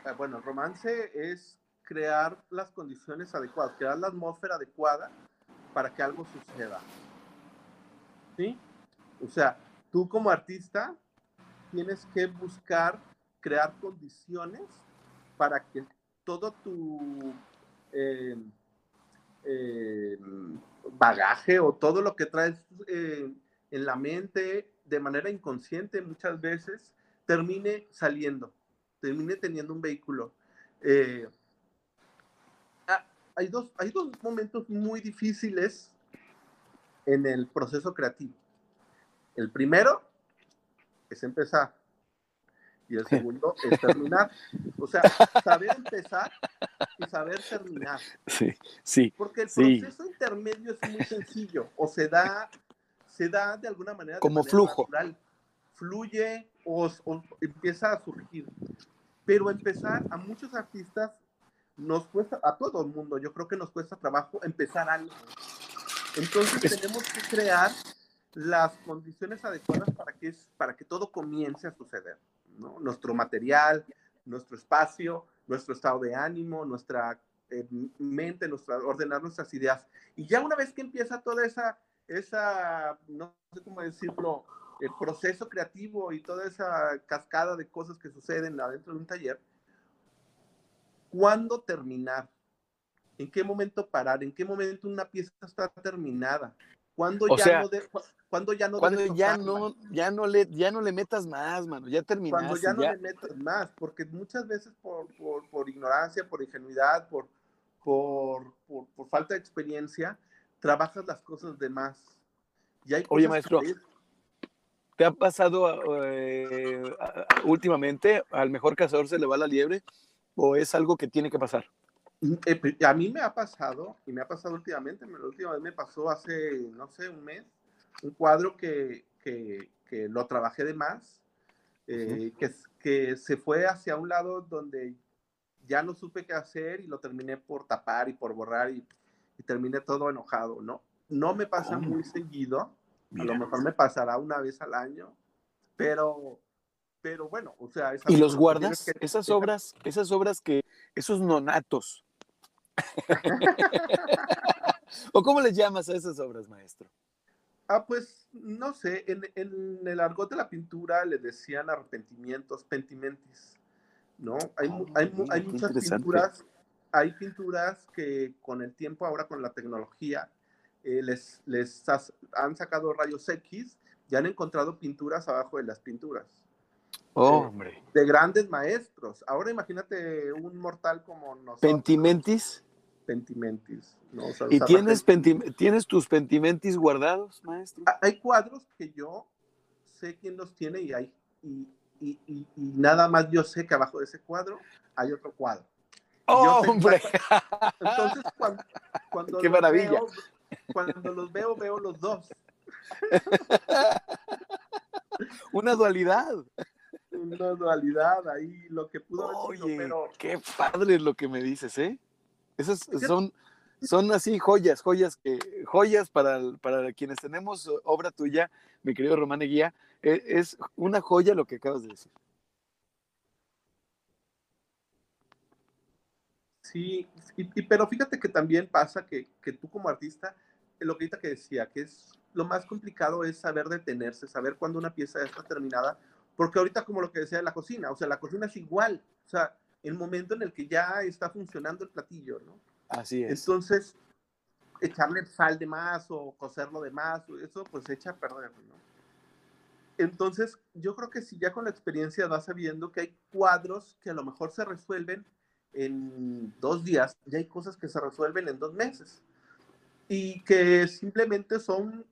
Ah, Bueno, el romance es crear las condiciones adecuadas, crear la atmósfera adecuada para que algo suceda. ¿Sí? O sea, tú como artista tienes que buscar crear condiciones para que todo tu eh, eh, bagaje o todo lo que traes eh, en la mente de manera inconsciente muchas veces termine saliendo termine teniendo un vehículo. Eh, ah, hay, dos, hay dos momentos muy difíciles en el proceso creativo. El primero es empezar y el segundo es terminar. O sea, saber empezar y saber terminar. Sí, sí, Porque el Sí. proceso intermedio es muy sencillo o se da, se da de alguna manera. Como manera flujo. natural. Fluye o, o empieza a surgir. Pero empezar, a muchos artistas nos cuesta, a todo el mundo, yo creo que nos cuesta trabajo empezar algo. Entonces Es- tenemos que crear las condiciones adecuadas para que, para que todo comience a suceder. Nuestro material, nuestro espacio, nuestro estado de ánimo, nuestra eh, mente, nuestra, ordenar nuestras ideas. Y ya una vez que empieza toda esa, esa no sé cómo decirlo, el proceso creativo y toda esa cascada de cosas que suceden adentro de un taller, ¿cuándo terminar? ¿En qué momento parar? ¿En qué momento una pieza está terminada? ¿Cuándo O ya sea, no de- cu- cuándo ya no Cuando ya no, ya no le, ya no le metas más, mano, ya terminaste. cuando ya no ya- le metas más, porque muchas veces por, por, por ignorancia, por ingenuidad, por, por, por, falta de experiencia, trabajas las cosas de más. Y hay Oye, maestro, ¿Te ha pasado eh, últimamente al mejor cazador se le va la liebre? ¿O es algo que tiene que pasar? Eh, pe- a mí me ha pasado, y me ha pasado últimamente, me- la última vez me pasó hace, no sé, un mes, un cuadro que, que, que lo trabajé de más, eh, que, que se fue hacia un lado donde ya no supe qué hacer y lo terminé por tapar y por borrar y, terminé todo enojado, ¿no? No me pasa muy seguido, a lo mejor me pasará una vez al año, pero, pero bueno, o sea... ¿Y los guardas? esas obras, esas obras que, esos nonatos. ¿O cómo les llamas a esas obras, maestro? Ah, pues no sé, en, en el argot de la pintura le decían arrepentimientos, pentimentis. ¿no? Hay, ah, hay, hay muchas pinturas, hay pinturas que con el tiempo, ahora con la tecnología, eh, les, les han sacado rayos X y han encontrado pinturas abajo de las pinturas. Oh, hombre. De grandes maestros. Ahora imagínate un mortal como nosotros. ¿Pentimentis? Pentimentis. ¿no? ¿Y tienes, tienes tus pentimentis guardados, maestro? Hay cuadros que yo sé quién los tiene y hay, y, y, nada más yo sé que abajo de ese cuadro hay otro cuadro. ¡Oh, hombre! Entonces, cuando, ¡Qué maravilla! Veo, cuando los veo, veo los dos. Una dualidad. Una dualidad, ahí lo que pudo Oye, qué padre lo que me dices, ¿eh? Esas son, son así joyas, joyas que, joyas para, para quienes tenemos obra tuya, mi querido Román Eguía, e, es una joya lo que acabas de decir. Sí, y, pero fíjate que también pasa que, tú como artista, lo que ahorita que decía, que es lo más complicado es saber detenerse, saber cuándo una pieza ya está terminada, porque ahorita como lo que decía de la cocina, o sea, la cocina es igual, o sea, el momento en el que ya está funcionando el platillo, ¿no? Así es. Entonces, echarle sal de más o cocerlo de más, eso pues echa a perder, ¿no? Entonces, yo creo que si ya con la experiencia vas sabiendo que hay cuadros que a lo mejor se resuelven en dos días, ya hay cosas que se resuelven en dos meses y que simplemente son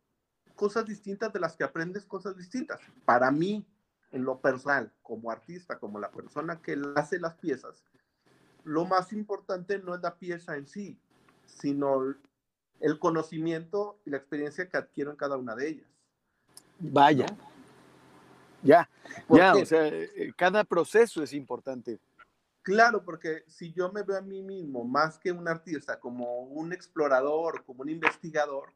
cosas distintas de las que aprendes cosas distintas. Para mí, en lo personal, como artista, como la persona que hace las piezas, lo más importante no es la pieza en sí, sino el conocimiento y la experiencia que adquiero en cada una de ellas. Vaya, ya, ya, o sea, eh, cada proceso es importante. Claro, porque si yo me veo a mí mismo más que un artista, como un explorador, como un investigador,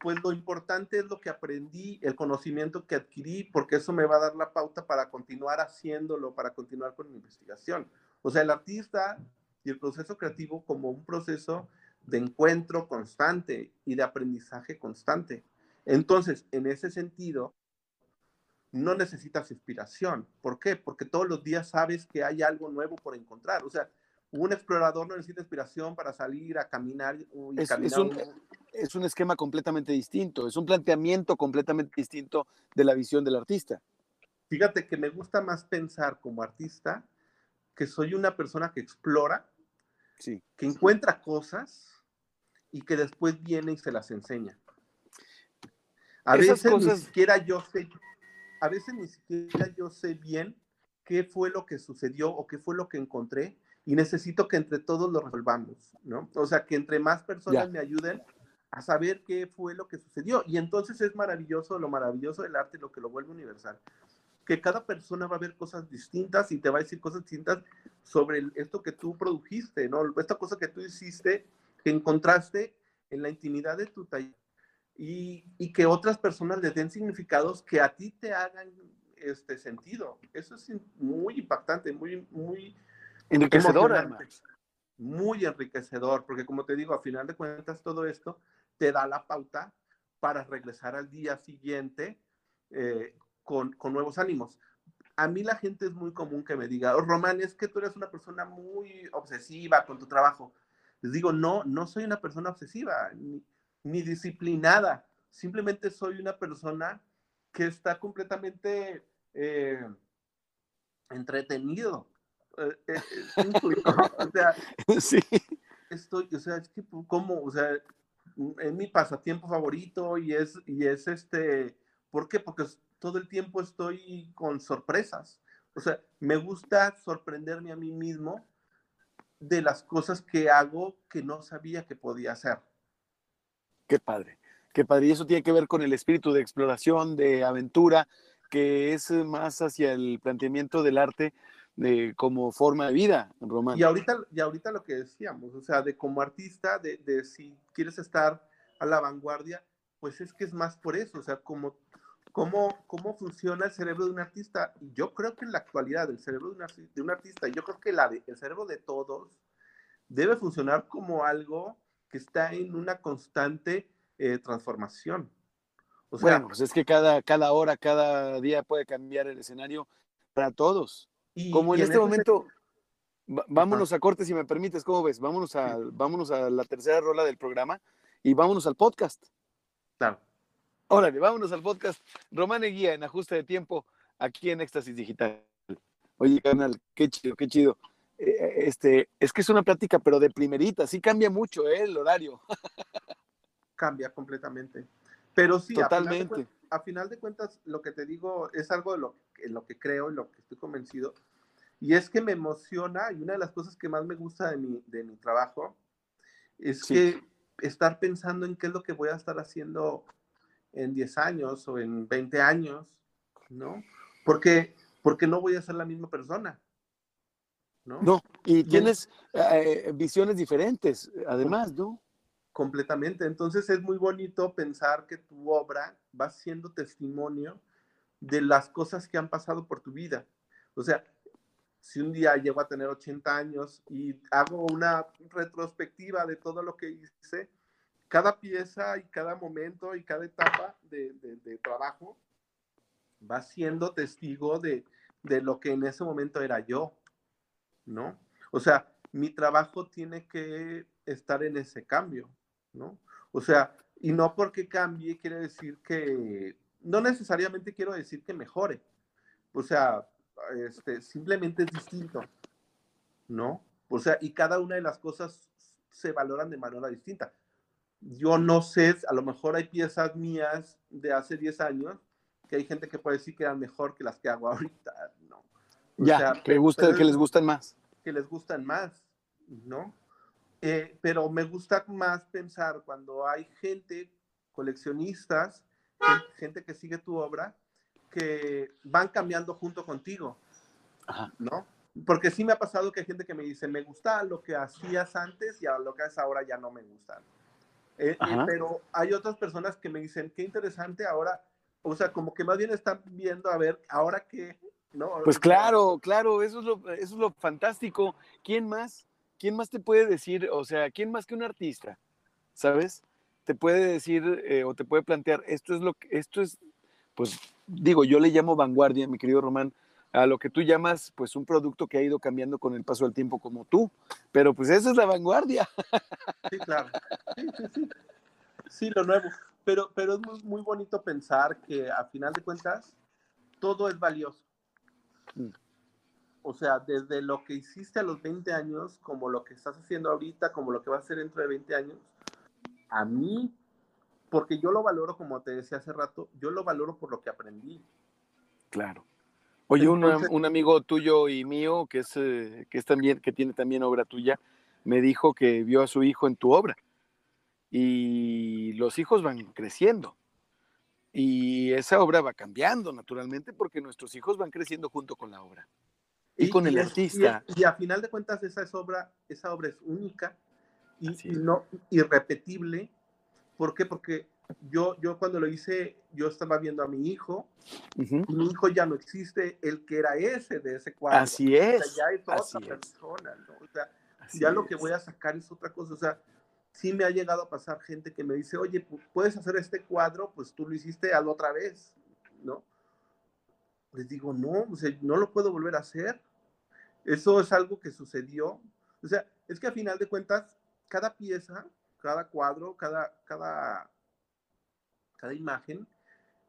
pues lo importante es lo que aprendí, el conocimiento que adquirí, porque eso me va a dar la pauta para continuar haciéndolo, para continuar con mi investigación. O sea, el artista y el proceso creativo como un proceso de encuentro constante y de aprendizaje constante. Entonces, en ese sentido, no necesitas inspiración. ¿Por qué? Porque todos los días sabes que hay algo nuevo por encontrar. O sea, un explorador no necesita inspiración para salir a caminar. Y es, un, es, un, esquema completamente distinto, es un planteamiento completamente distinto de la visión del artista. Fíjate que me gusta más pensar como artista que soy una persona que explora, sí. que encuentra cosas y que después viene y se las enseña. A veces ni siquiera yo sé a veces ni siquiera yo sé bien qué fue lo que sucedió o qué fue lo que encontré y necesito que entre todos lo resolvamos, ¿no? O sea, que entre más personas me ayuden a saber qué fue lo que sucedió. Y entonces es maravilloso, lo maravilloso del arte, lo que lo vuelve universal, que cada persona va a ver cosas distintas y te va a decir cosas distintas sobre esto que tú produjiste, ¿no? Esta cosa que tú hiciste, que encontraste en la intimidad de tu taller y, que otras personas les den significados que a ti te hagan este sentido. Eso es muy impactante, muy, muy enriquecedor, Muy enriquecedor, porque como te digo, a final de cuentas todo esto te da la pauta para regresar al día siguiente eh, con, con, nuevos ánimos. A mí la gente es muy común que me diga, oh, Román, es que tú eres una persona muy obsesiva con tu trabajo. Les digo, no, no soy una persona obsesiva. Ni, ni disciplinada. Simplemente soy una persona que está completamente eh, entretenido. Eh, eh, o sea, sí. estoy, o sea, es que, ¿cómo? O sea, es mi pasatiempo favorito y es, y es este, ¿por qué? Porque todo el tiempo estoy con sorpresas. O sea, me gusta sorprenderme a mí mismo de las cosas que hago que no sabía que podía hacer. Qué padre, qué padre. Y eso tiene que ver con el espíritu de exploración, de aventura, que es más hacia el planteamiento del arte de, como forma de vida, Román. Y ahorita, y ahorita lo que decíamos, o sea, de como artista, de, de si quieres estar a la vanguardia, pues es que es más por eso, o sea, como cómo, cómo funciona el cerebro de un artista. Yo creo que en la actualidad el cerebro de, de un artista, yo creo que la el cerebro de todos debe funcionar como algo que está en una constante eh, transformación. O sea, bueno, pues es que cada, cada hora, cada día puede cambiar el escenario para todos. Y, como en este momento, vámonos a corte si me permites, ¿cómo ves? Vámonos a, vámonos a la tercera rola del programa y vámonos al podcast. Claro. Órale, vámonos al podcast. Román Guía en ajuste de tiempo aquí en Éxtasis Digital. Oye, canal, qué chido, qué chido. Eh, este, es que es una plática, pero de primerita, sí cambia mucho ¿eh? el horario. Cambia completamente. Pero sí, totalmente. A final, de, cuentas, lo que te digo es algo de lo, en lo que creo, y lo que estoy convencido, y es que me emociona, y una de las cosas que más me gusta de mi, de mi trabajo es que estar pensando en qué es lo que voy a estar haciendo en 10 años o en 20 años, ¿no? Porque, porque no voy a ser la misma persona. No, no y tienes eh, visiones diferentes, además, ¿no? Completamente. Entonces es muy bonito pensar que tu obra va siendo testimonio de las cosas que han pasado por tu vida. O sea, si un día llego a tener 80 años y hago una retrospectiva de todo lo que hice, cada pieza y cada momento y cada etapa de, trabajo va siendo testigo de, lo que en ese momento era yo, ¿no? O sea, mi trabajo tiene que estar en ese cambio, ¿no? O sea, y no porque cambie quiere decir que, no necesariamente quiero decir que mejore, o sea, este, simplemente es distinto, ¿no? O sea, y cada una de las cosas se valoran de manera distinta yo no sé, a lo mejor hay piezas mías de hace 10 años que hay gente que puede decir que eran mejor que las que hago ahorita, ¿no? ya, que, gusta, que les gustan más. Que les gustan más, ¿no? Eh, pero me gusta más pensar cuando hay gente, coleccionistas, gente que sigue tu obra, que van cambiando junto contigo, ¿no? Porque sí me ha pasado que hay gente que me dice, me gusta lo que hacías antes y a lo que haces ahora ya no me gusta. Eh, eh, pero hay otras personas que me dicen, qué interesante ahora, o sea, como que más bien están viendo a ver, ahora qué, ¿no? Pues claro, claro, eso es lo, eso es lo fantástico. ¿Quién más? ¿Quién más te puede decir, o sea, quién más que un artista, ¿sabes? Te puede decir eh, o te puede plantear, esto es lo que, esto es, pues digo, yo le llamo vanguardia, mi querido Román, a lo que tú llamas pues un producto que ha ido cambiando con el paso del tiempo como tú, pero pues eso es la vanguardia. Sí, claro. Sí, sí, sí. Sí, lo nuevo. Pero, pero es muy, muy bonito pensar que a final de cuentas todo es valioso. Mm. O sea, desde lo que hiciste a los 20 años, como lo que estás haciendo ahorita, como lo que vas a hacer dentro de 20 años, a mí, porque yo lo valoro, como te decía hace rato, yo lo valoro por lo que aprendí. Claro. Oye, un, amigo tuyo y mío que es, eh, que es también, que tiene también obra tuya, me dijo que vio a su hijo en tu obra. Y los hijos van creciendo. Y esa obra va cambiando, naturalmente, porque nuestros hijos van creciendo junto con la obra. Y, con el artista. Y, a final de cuentas, esa, es obra, esa obra es única y, y no irrepetible. ¿Por qué? Porque yo, yo cuando lo hice, yo estaba viendo a mi hijo, mi hijo ya no existe, el que era ese de ese cuadro. Así es. ya es otra persona, O sea, ya lo que voy a sacar es otra cosa. O sea, sí me ha llegado a pasar gente que me dice, oye, puedes hacer este cuadro, pues tú lo hiciste, hazlo otra vez, ¿no? Les digo, no, o sea, no lo puedo volver a hacer. Eso es algo que sucedió. O sea, es que a final de cuentas, cada pieza, cada cuadro, cada, cada cada imagen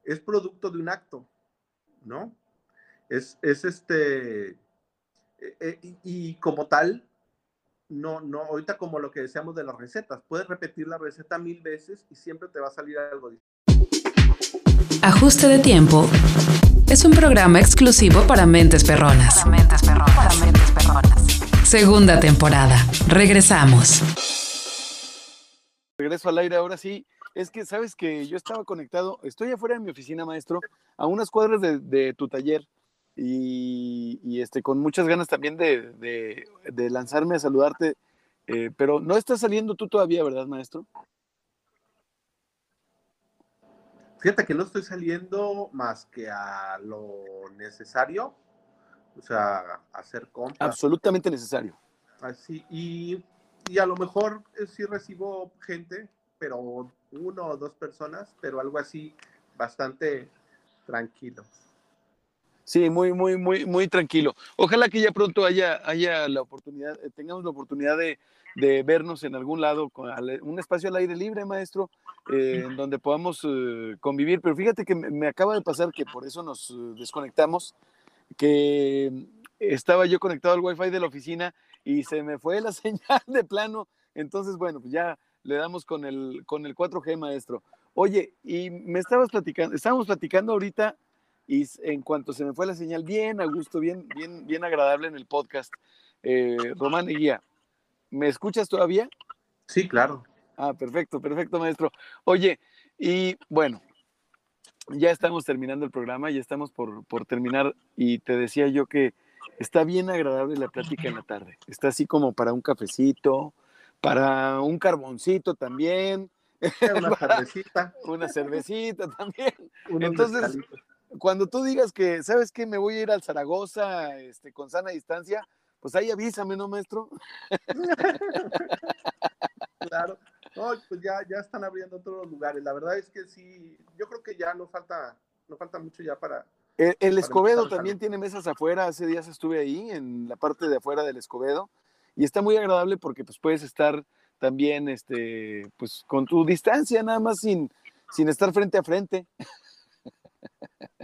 es producto de un acto, ¿no? Es, es este, eh, eh, y, como tal, no, no, ahorita como lo que decíamos de las recetas, puedes repetir la receta mil veces y siempre te va a salir algo distinto. Ajuste de tiempo es un programa exclusivo para mentes perronas. Para mentes perronas. Para mentes perronas. Segunda temporada. Regresamos. Regreso al aire ahora sí. es que sabes que yo estaba conectado, estoy afuera de mi oficina, maestro, a unas cuadras de, tu taller y, este, con muchas ganas también de, lanzarme a saludarte, eh, pero no estás saliendo tú todavía, ¿verdad, maestro? Fíjate que no estoy saliendo más que a lo necesario, o sea, hacer compras. Absolutamente necesario. Así, y, y a lo mejor eh, sí recibo gente, pero uno o dos personas, pero algo así bastante tranquilo. Sí, muy, muy, muy, muy tranquilo. Ojalá que ya pronto haya, haya la oportunidad, eh, tengamos la oportunidad de, de vernos en algún lado, con un espacio al aire libre, maestro, eh, en donde podamos eh, convivir. Pero fíjate que me, acaba de pasar que por eso nos desconectamos, que estaba yo conectado al wifi de la oficina y se me fue la señal de plano. Entonces, bueno, pues ya le damos con el, con el 4G, maestro. Oye, y me estabas platicando, estábamos platicando ahorita y en cuanto se me fue la señal, bien a gusto, bien, bien, bien agradable en el podcast. Eh, Román Guía, ¿me escuchas todavía? Sí, claro. Ah, perfecto, perfecto, maestro. Oye, y bueno, ya estamos terminando el programa, ya estamos por, por terminar y te decía yo que está bien agradable la plática en la tarde. Está así como para un cafecito, para un carboncito también. Una cervecita. una cervecita también. Entonces, cuando tú digas que, ¿sabes qué? Me voy a ir al Zaragoza este, con sana distancia, pues ahí avísame, ¿no, maestro? claro. No, pues ya, ya están abriendo otros lugares. La verdad es que sí, yo creo que ya no falta, no falta mucho ya para. El, Escobedo también tiene mesas afuera. Hace días estuve ahí, en la parte de afuera del Escobedo, y está muy agradable porque pues puedes estar también, este, pues con tu distancia, nada más sin, sin estar frente a frente.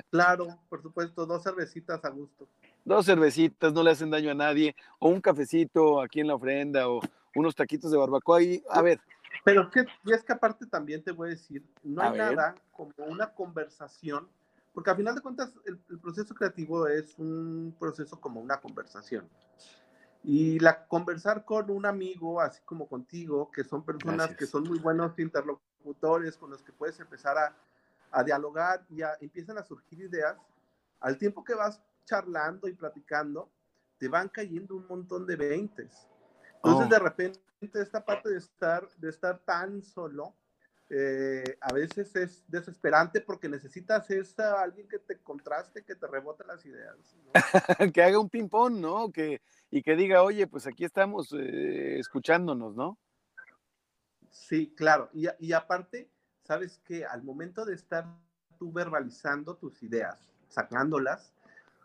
Claro, por supuesto, dos cervecitas a gusto. Dos cervecitas, no le hacen daño a nadie, o un cafecito aquí en la ofrenda, o unos taquitos de barbacoa. Y, a ver. Pero que, y es que aparte también te voy a decir, no hay nada como una conversación, porque al final de cuentas el, proceso creativo es un proceso como una conversación. Y la conversar con un amigo, así como contigo, que son personas que son muy buenos interlocutores, con los que puedes empezar a, a dialogar y empiezan a surgir ideas, al tiempo que vas charlando y platicando, te van cayendo un montón de veintes. Entonces, oh. de repente, esta parte de estar, de estar tan solo, eh, a veces es desesperante porque necesitas esa, alguien que te contraste, que te rebote las ideas. que haga un ping-pong, ¿no? Que, y que diga, oye, pues aquí estamos eh, escuchándonos, ¿no? Sí, claro. Y, y aparte, sabes que al momento de estar tú verbalizando tus ideas, sacándolas,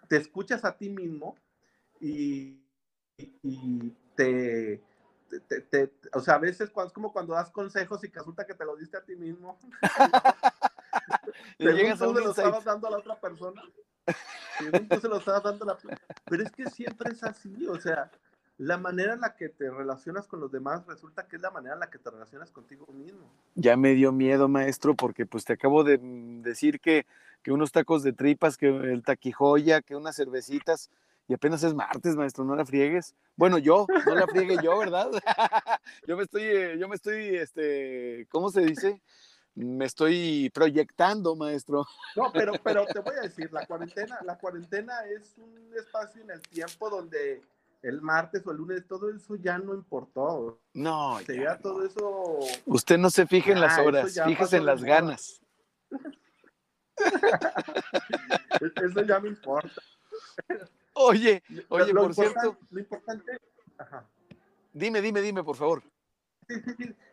te escuchas a ti mismo y, y te, te, o sea, a veces cuando, es como cuando das consejos y que resulta que te lo diste a ti mismo. y llegas a tú se lo estabas dando a la otra persona. tú se lo estabas dando a la Pero es que siempre es así, o sea, la manera en la que te relacionas con los demás resulta que es la manera en la que te relacionas contigo mismo. Ya me dio miedo, maestro, porque pues te acabo de decir que, que unos tacos de tripas, que el taquijoya, que unas cervecitas, y apenas es martes, maestro, no la friegues. Bueno, yo, no la friegue yo, ¿verdad? yo me estoy, eh, yo me estoy, este, ¿cómo se dice? Me estoy proyectando, maestro. No, pero, pero te voy a decir, la cuarentena, la cuarentena es un espacio en el tiempo donde el martes o el lunes, todo eso ya no importó. No, ya, todo eso. Usted no se fije en las horas, fíjese en las ganas. eso ya me importa. Oye, oye, por cierto. Lo importante. Dime, dime, dime, por favor.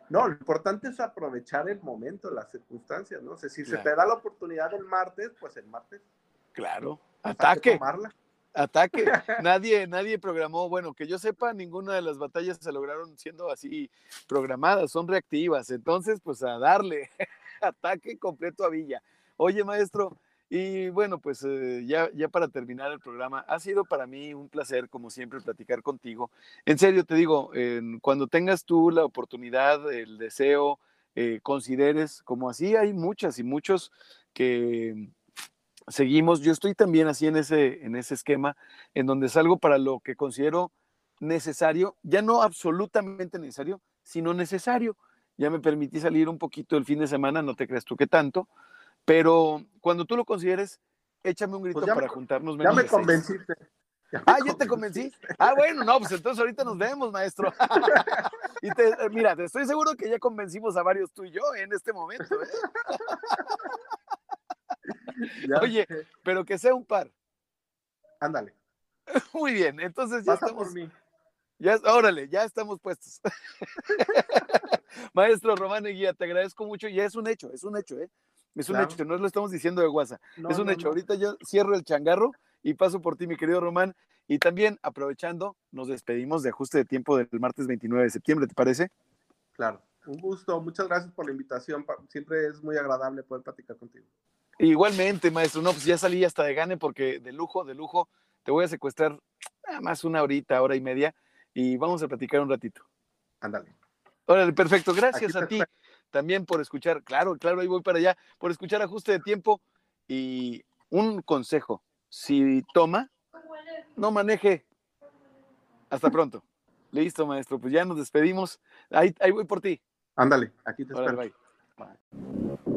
No, lo importante es aprovechar el momento, las circunstancias, ¿no? sé, si se te da la oportunidad el martes, pues el martes. Claro, ataque. Ataque. nadie, nadie programó, bueno, que yo sepa, ninguna de las batallas se lograron siendo así programadas, son reactivas. Entonces, pues a darle ataque completo a Villa. Oye, maestro, y bueno, pues eh, ya, para terminar el programa, ha sido para mí un placer, como siempre, platicar contigo. En serio, te digo, cuando tengas tú la oportunidad, el deseo, eh, consideres, como así hay muchas y muchos que seguimos, yo estoy también así en ese, en ese esquema, en donde salgo para lo que considero necesario, ya no absolutamente necesario, sino necesario. ya me permití salir un poquito el fin de semana, no te creas tú que tanto, pero cuando tú lo consideres, échame un grito Pues ya para me- juntarnos Ya me convenciste. Ya me Ah, ya te convencí. Ah, bueno, no, pues entonces ahorita nos vemos, maestro. y te, mira, te estoy seguro que ya convencimos a varios tú y yo en este momento, ¿eh? Oye. pero que sea un par. Ándale, Muy bien, entonces ya pasa estamos, por mí. ya, órale, ya estamos puestos. Maestro Román Eguía, te agradezco mucho. Ya es un hecho, es un hecho, ¿eh? Es un Claro. hecho, no lo estamos diciendo de guasa. No, es un no, hecho. no. Ahorita yo cierro el changarro y paso por ti, mi querido Román. Y también, aprovechando, nos despedimos de ajuste de tiempo del martes 29 de septiembre, ¿te parece? Claro, un gusto. Muchas gracias por la invitación. Siempre es muy agradable poder platicar contigo. Igualmente, maestro. No, pues ya salí hasta de gane porque de lujo, de lujo, te voy a secuestrar nada más una horita, hora y media y vamos a platicar un ratito. Ándale. Órale, perfecto. Gracias Aquí a ti también por escuchar. Claro, claro, ahí voy para allá. Por escuchar ajuste de tiempo. Y un consejo: si toma, no maneje. Hasta pronto. Listo, maestro. Pues ya nos despedimos. Ahí, ahí voy por ti. Ándale, aquí te espero. bye.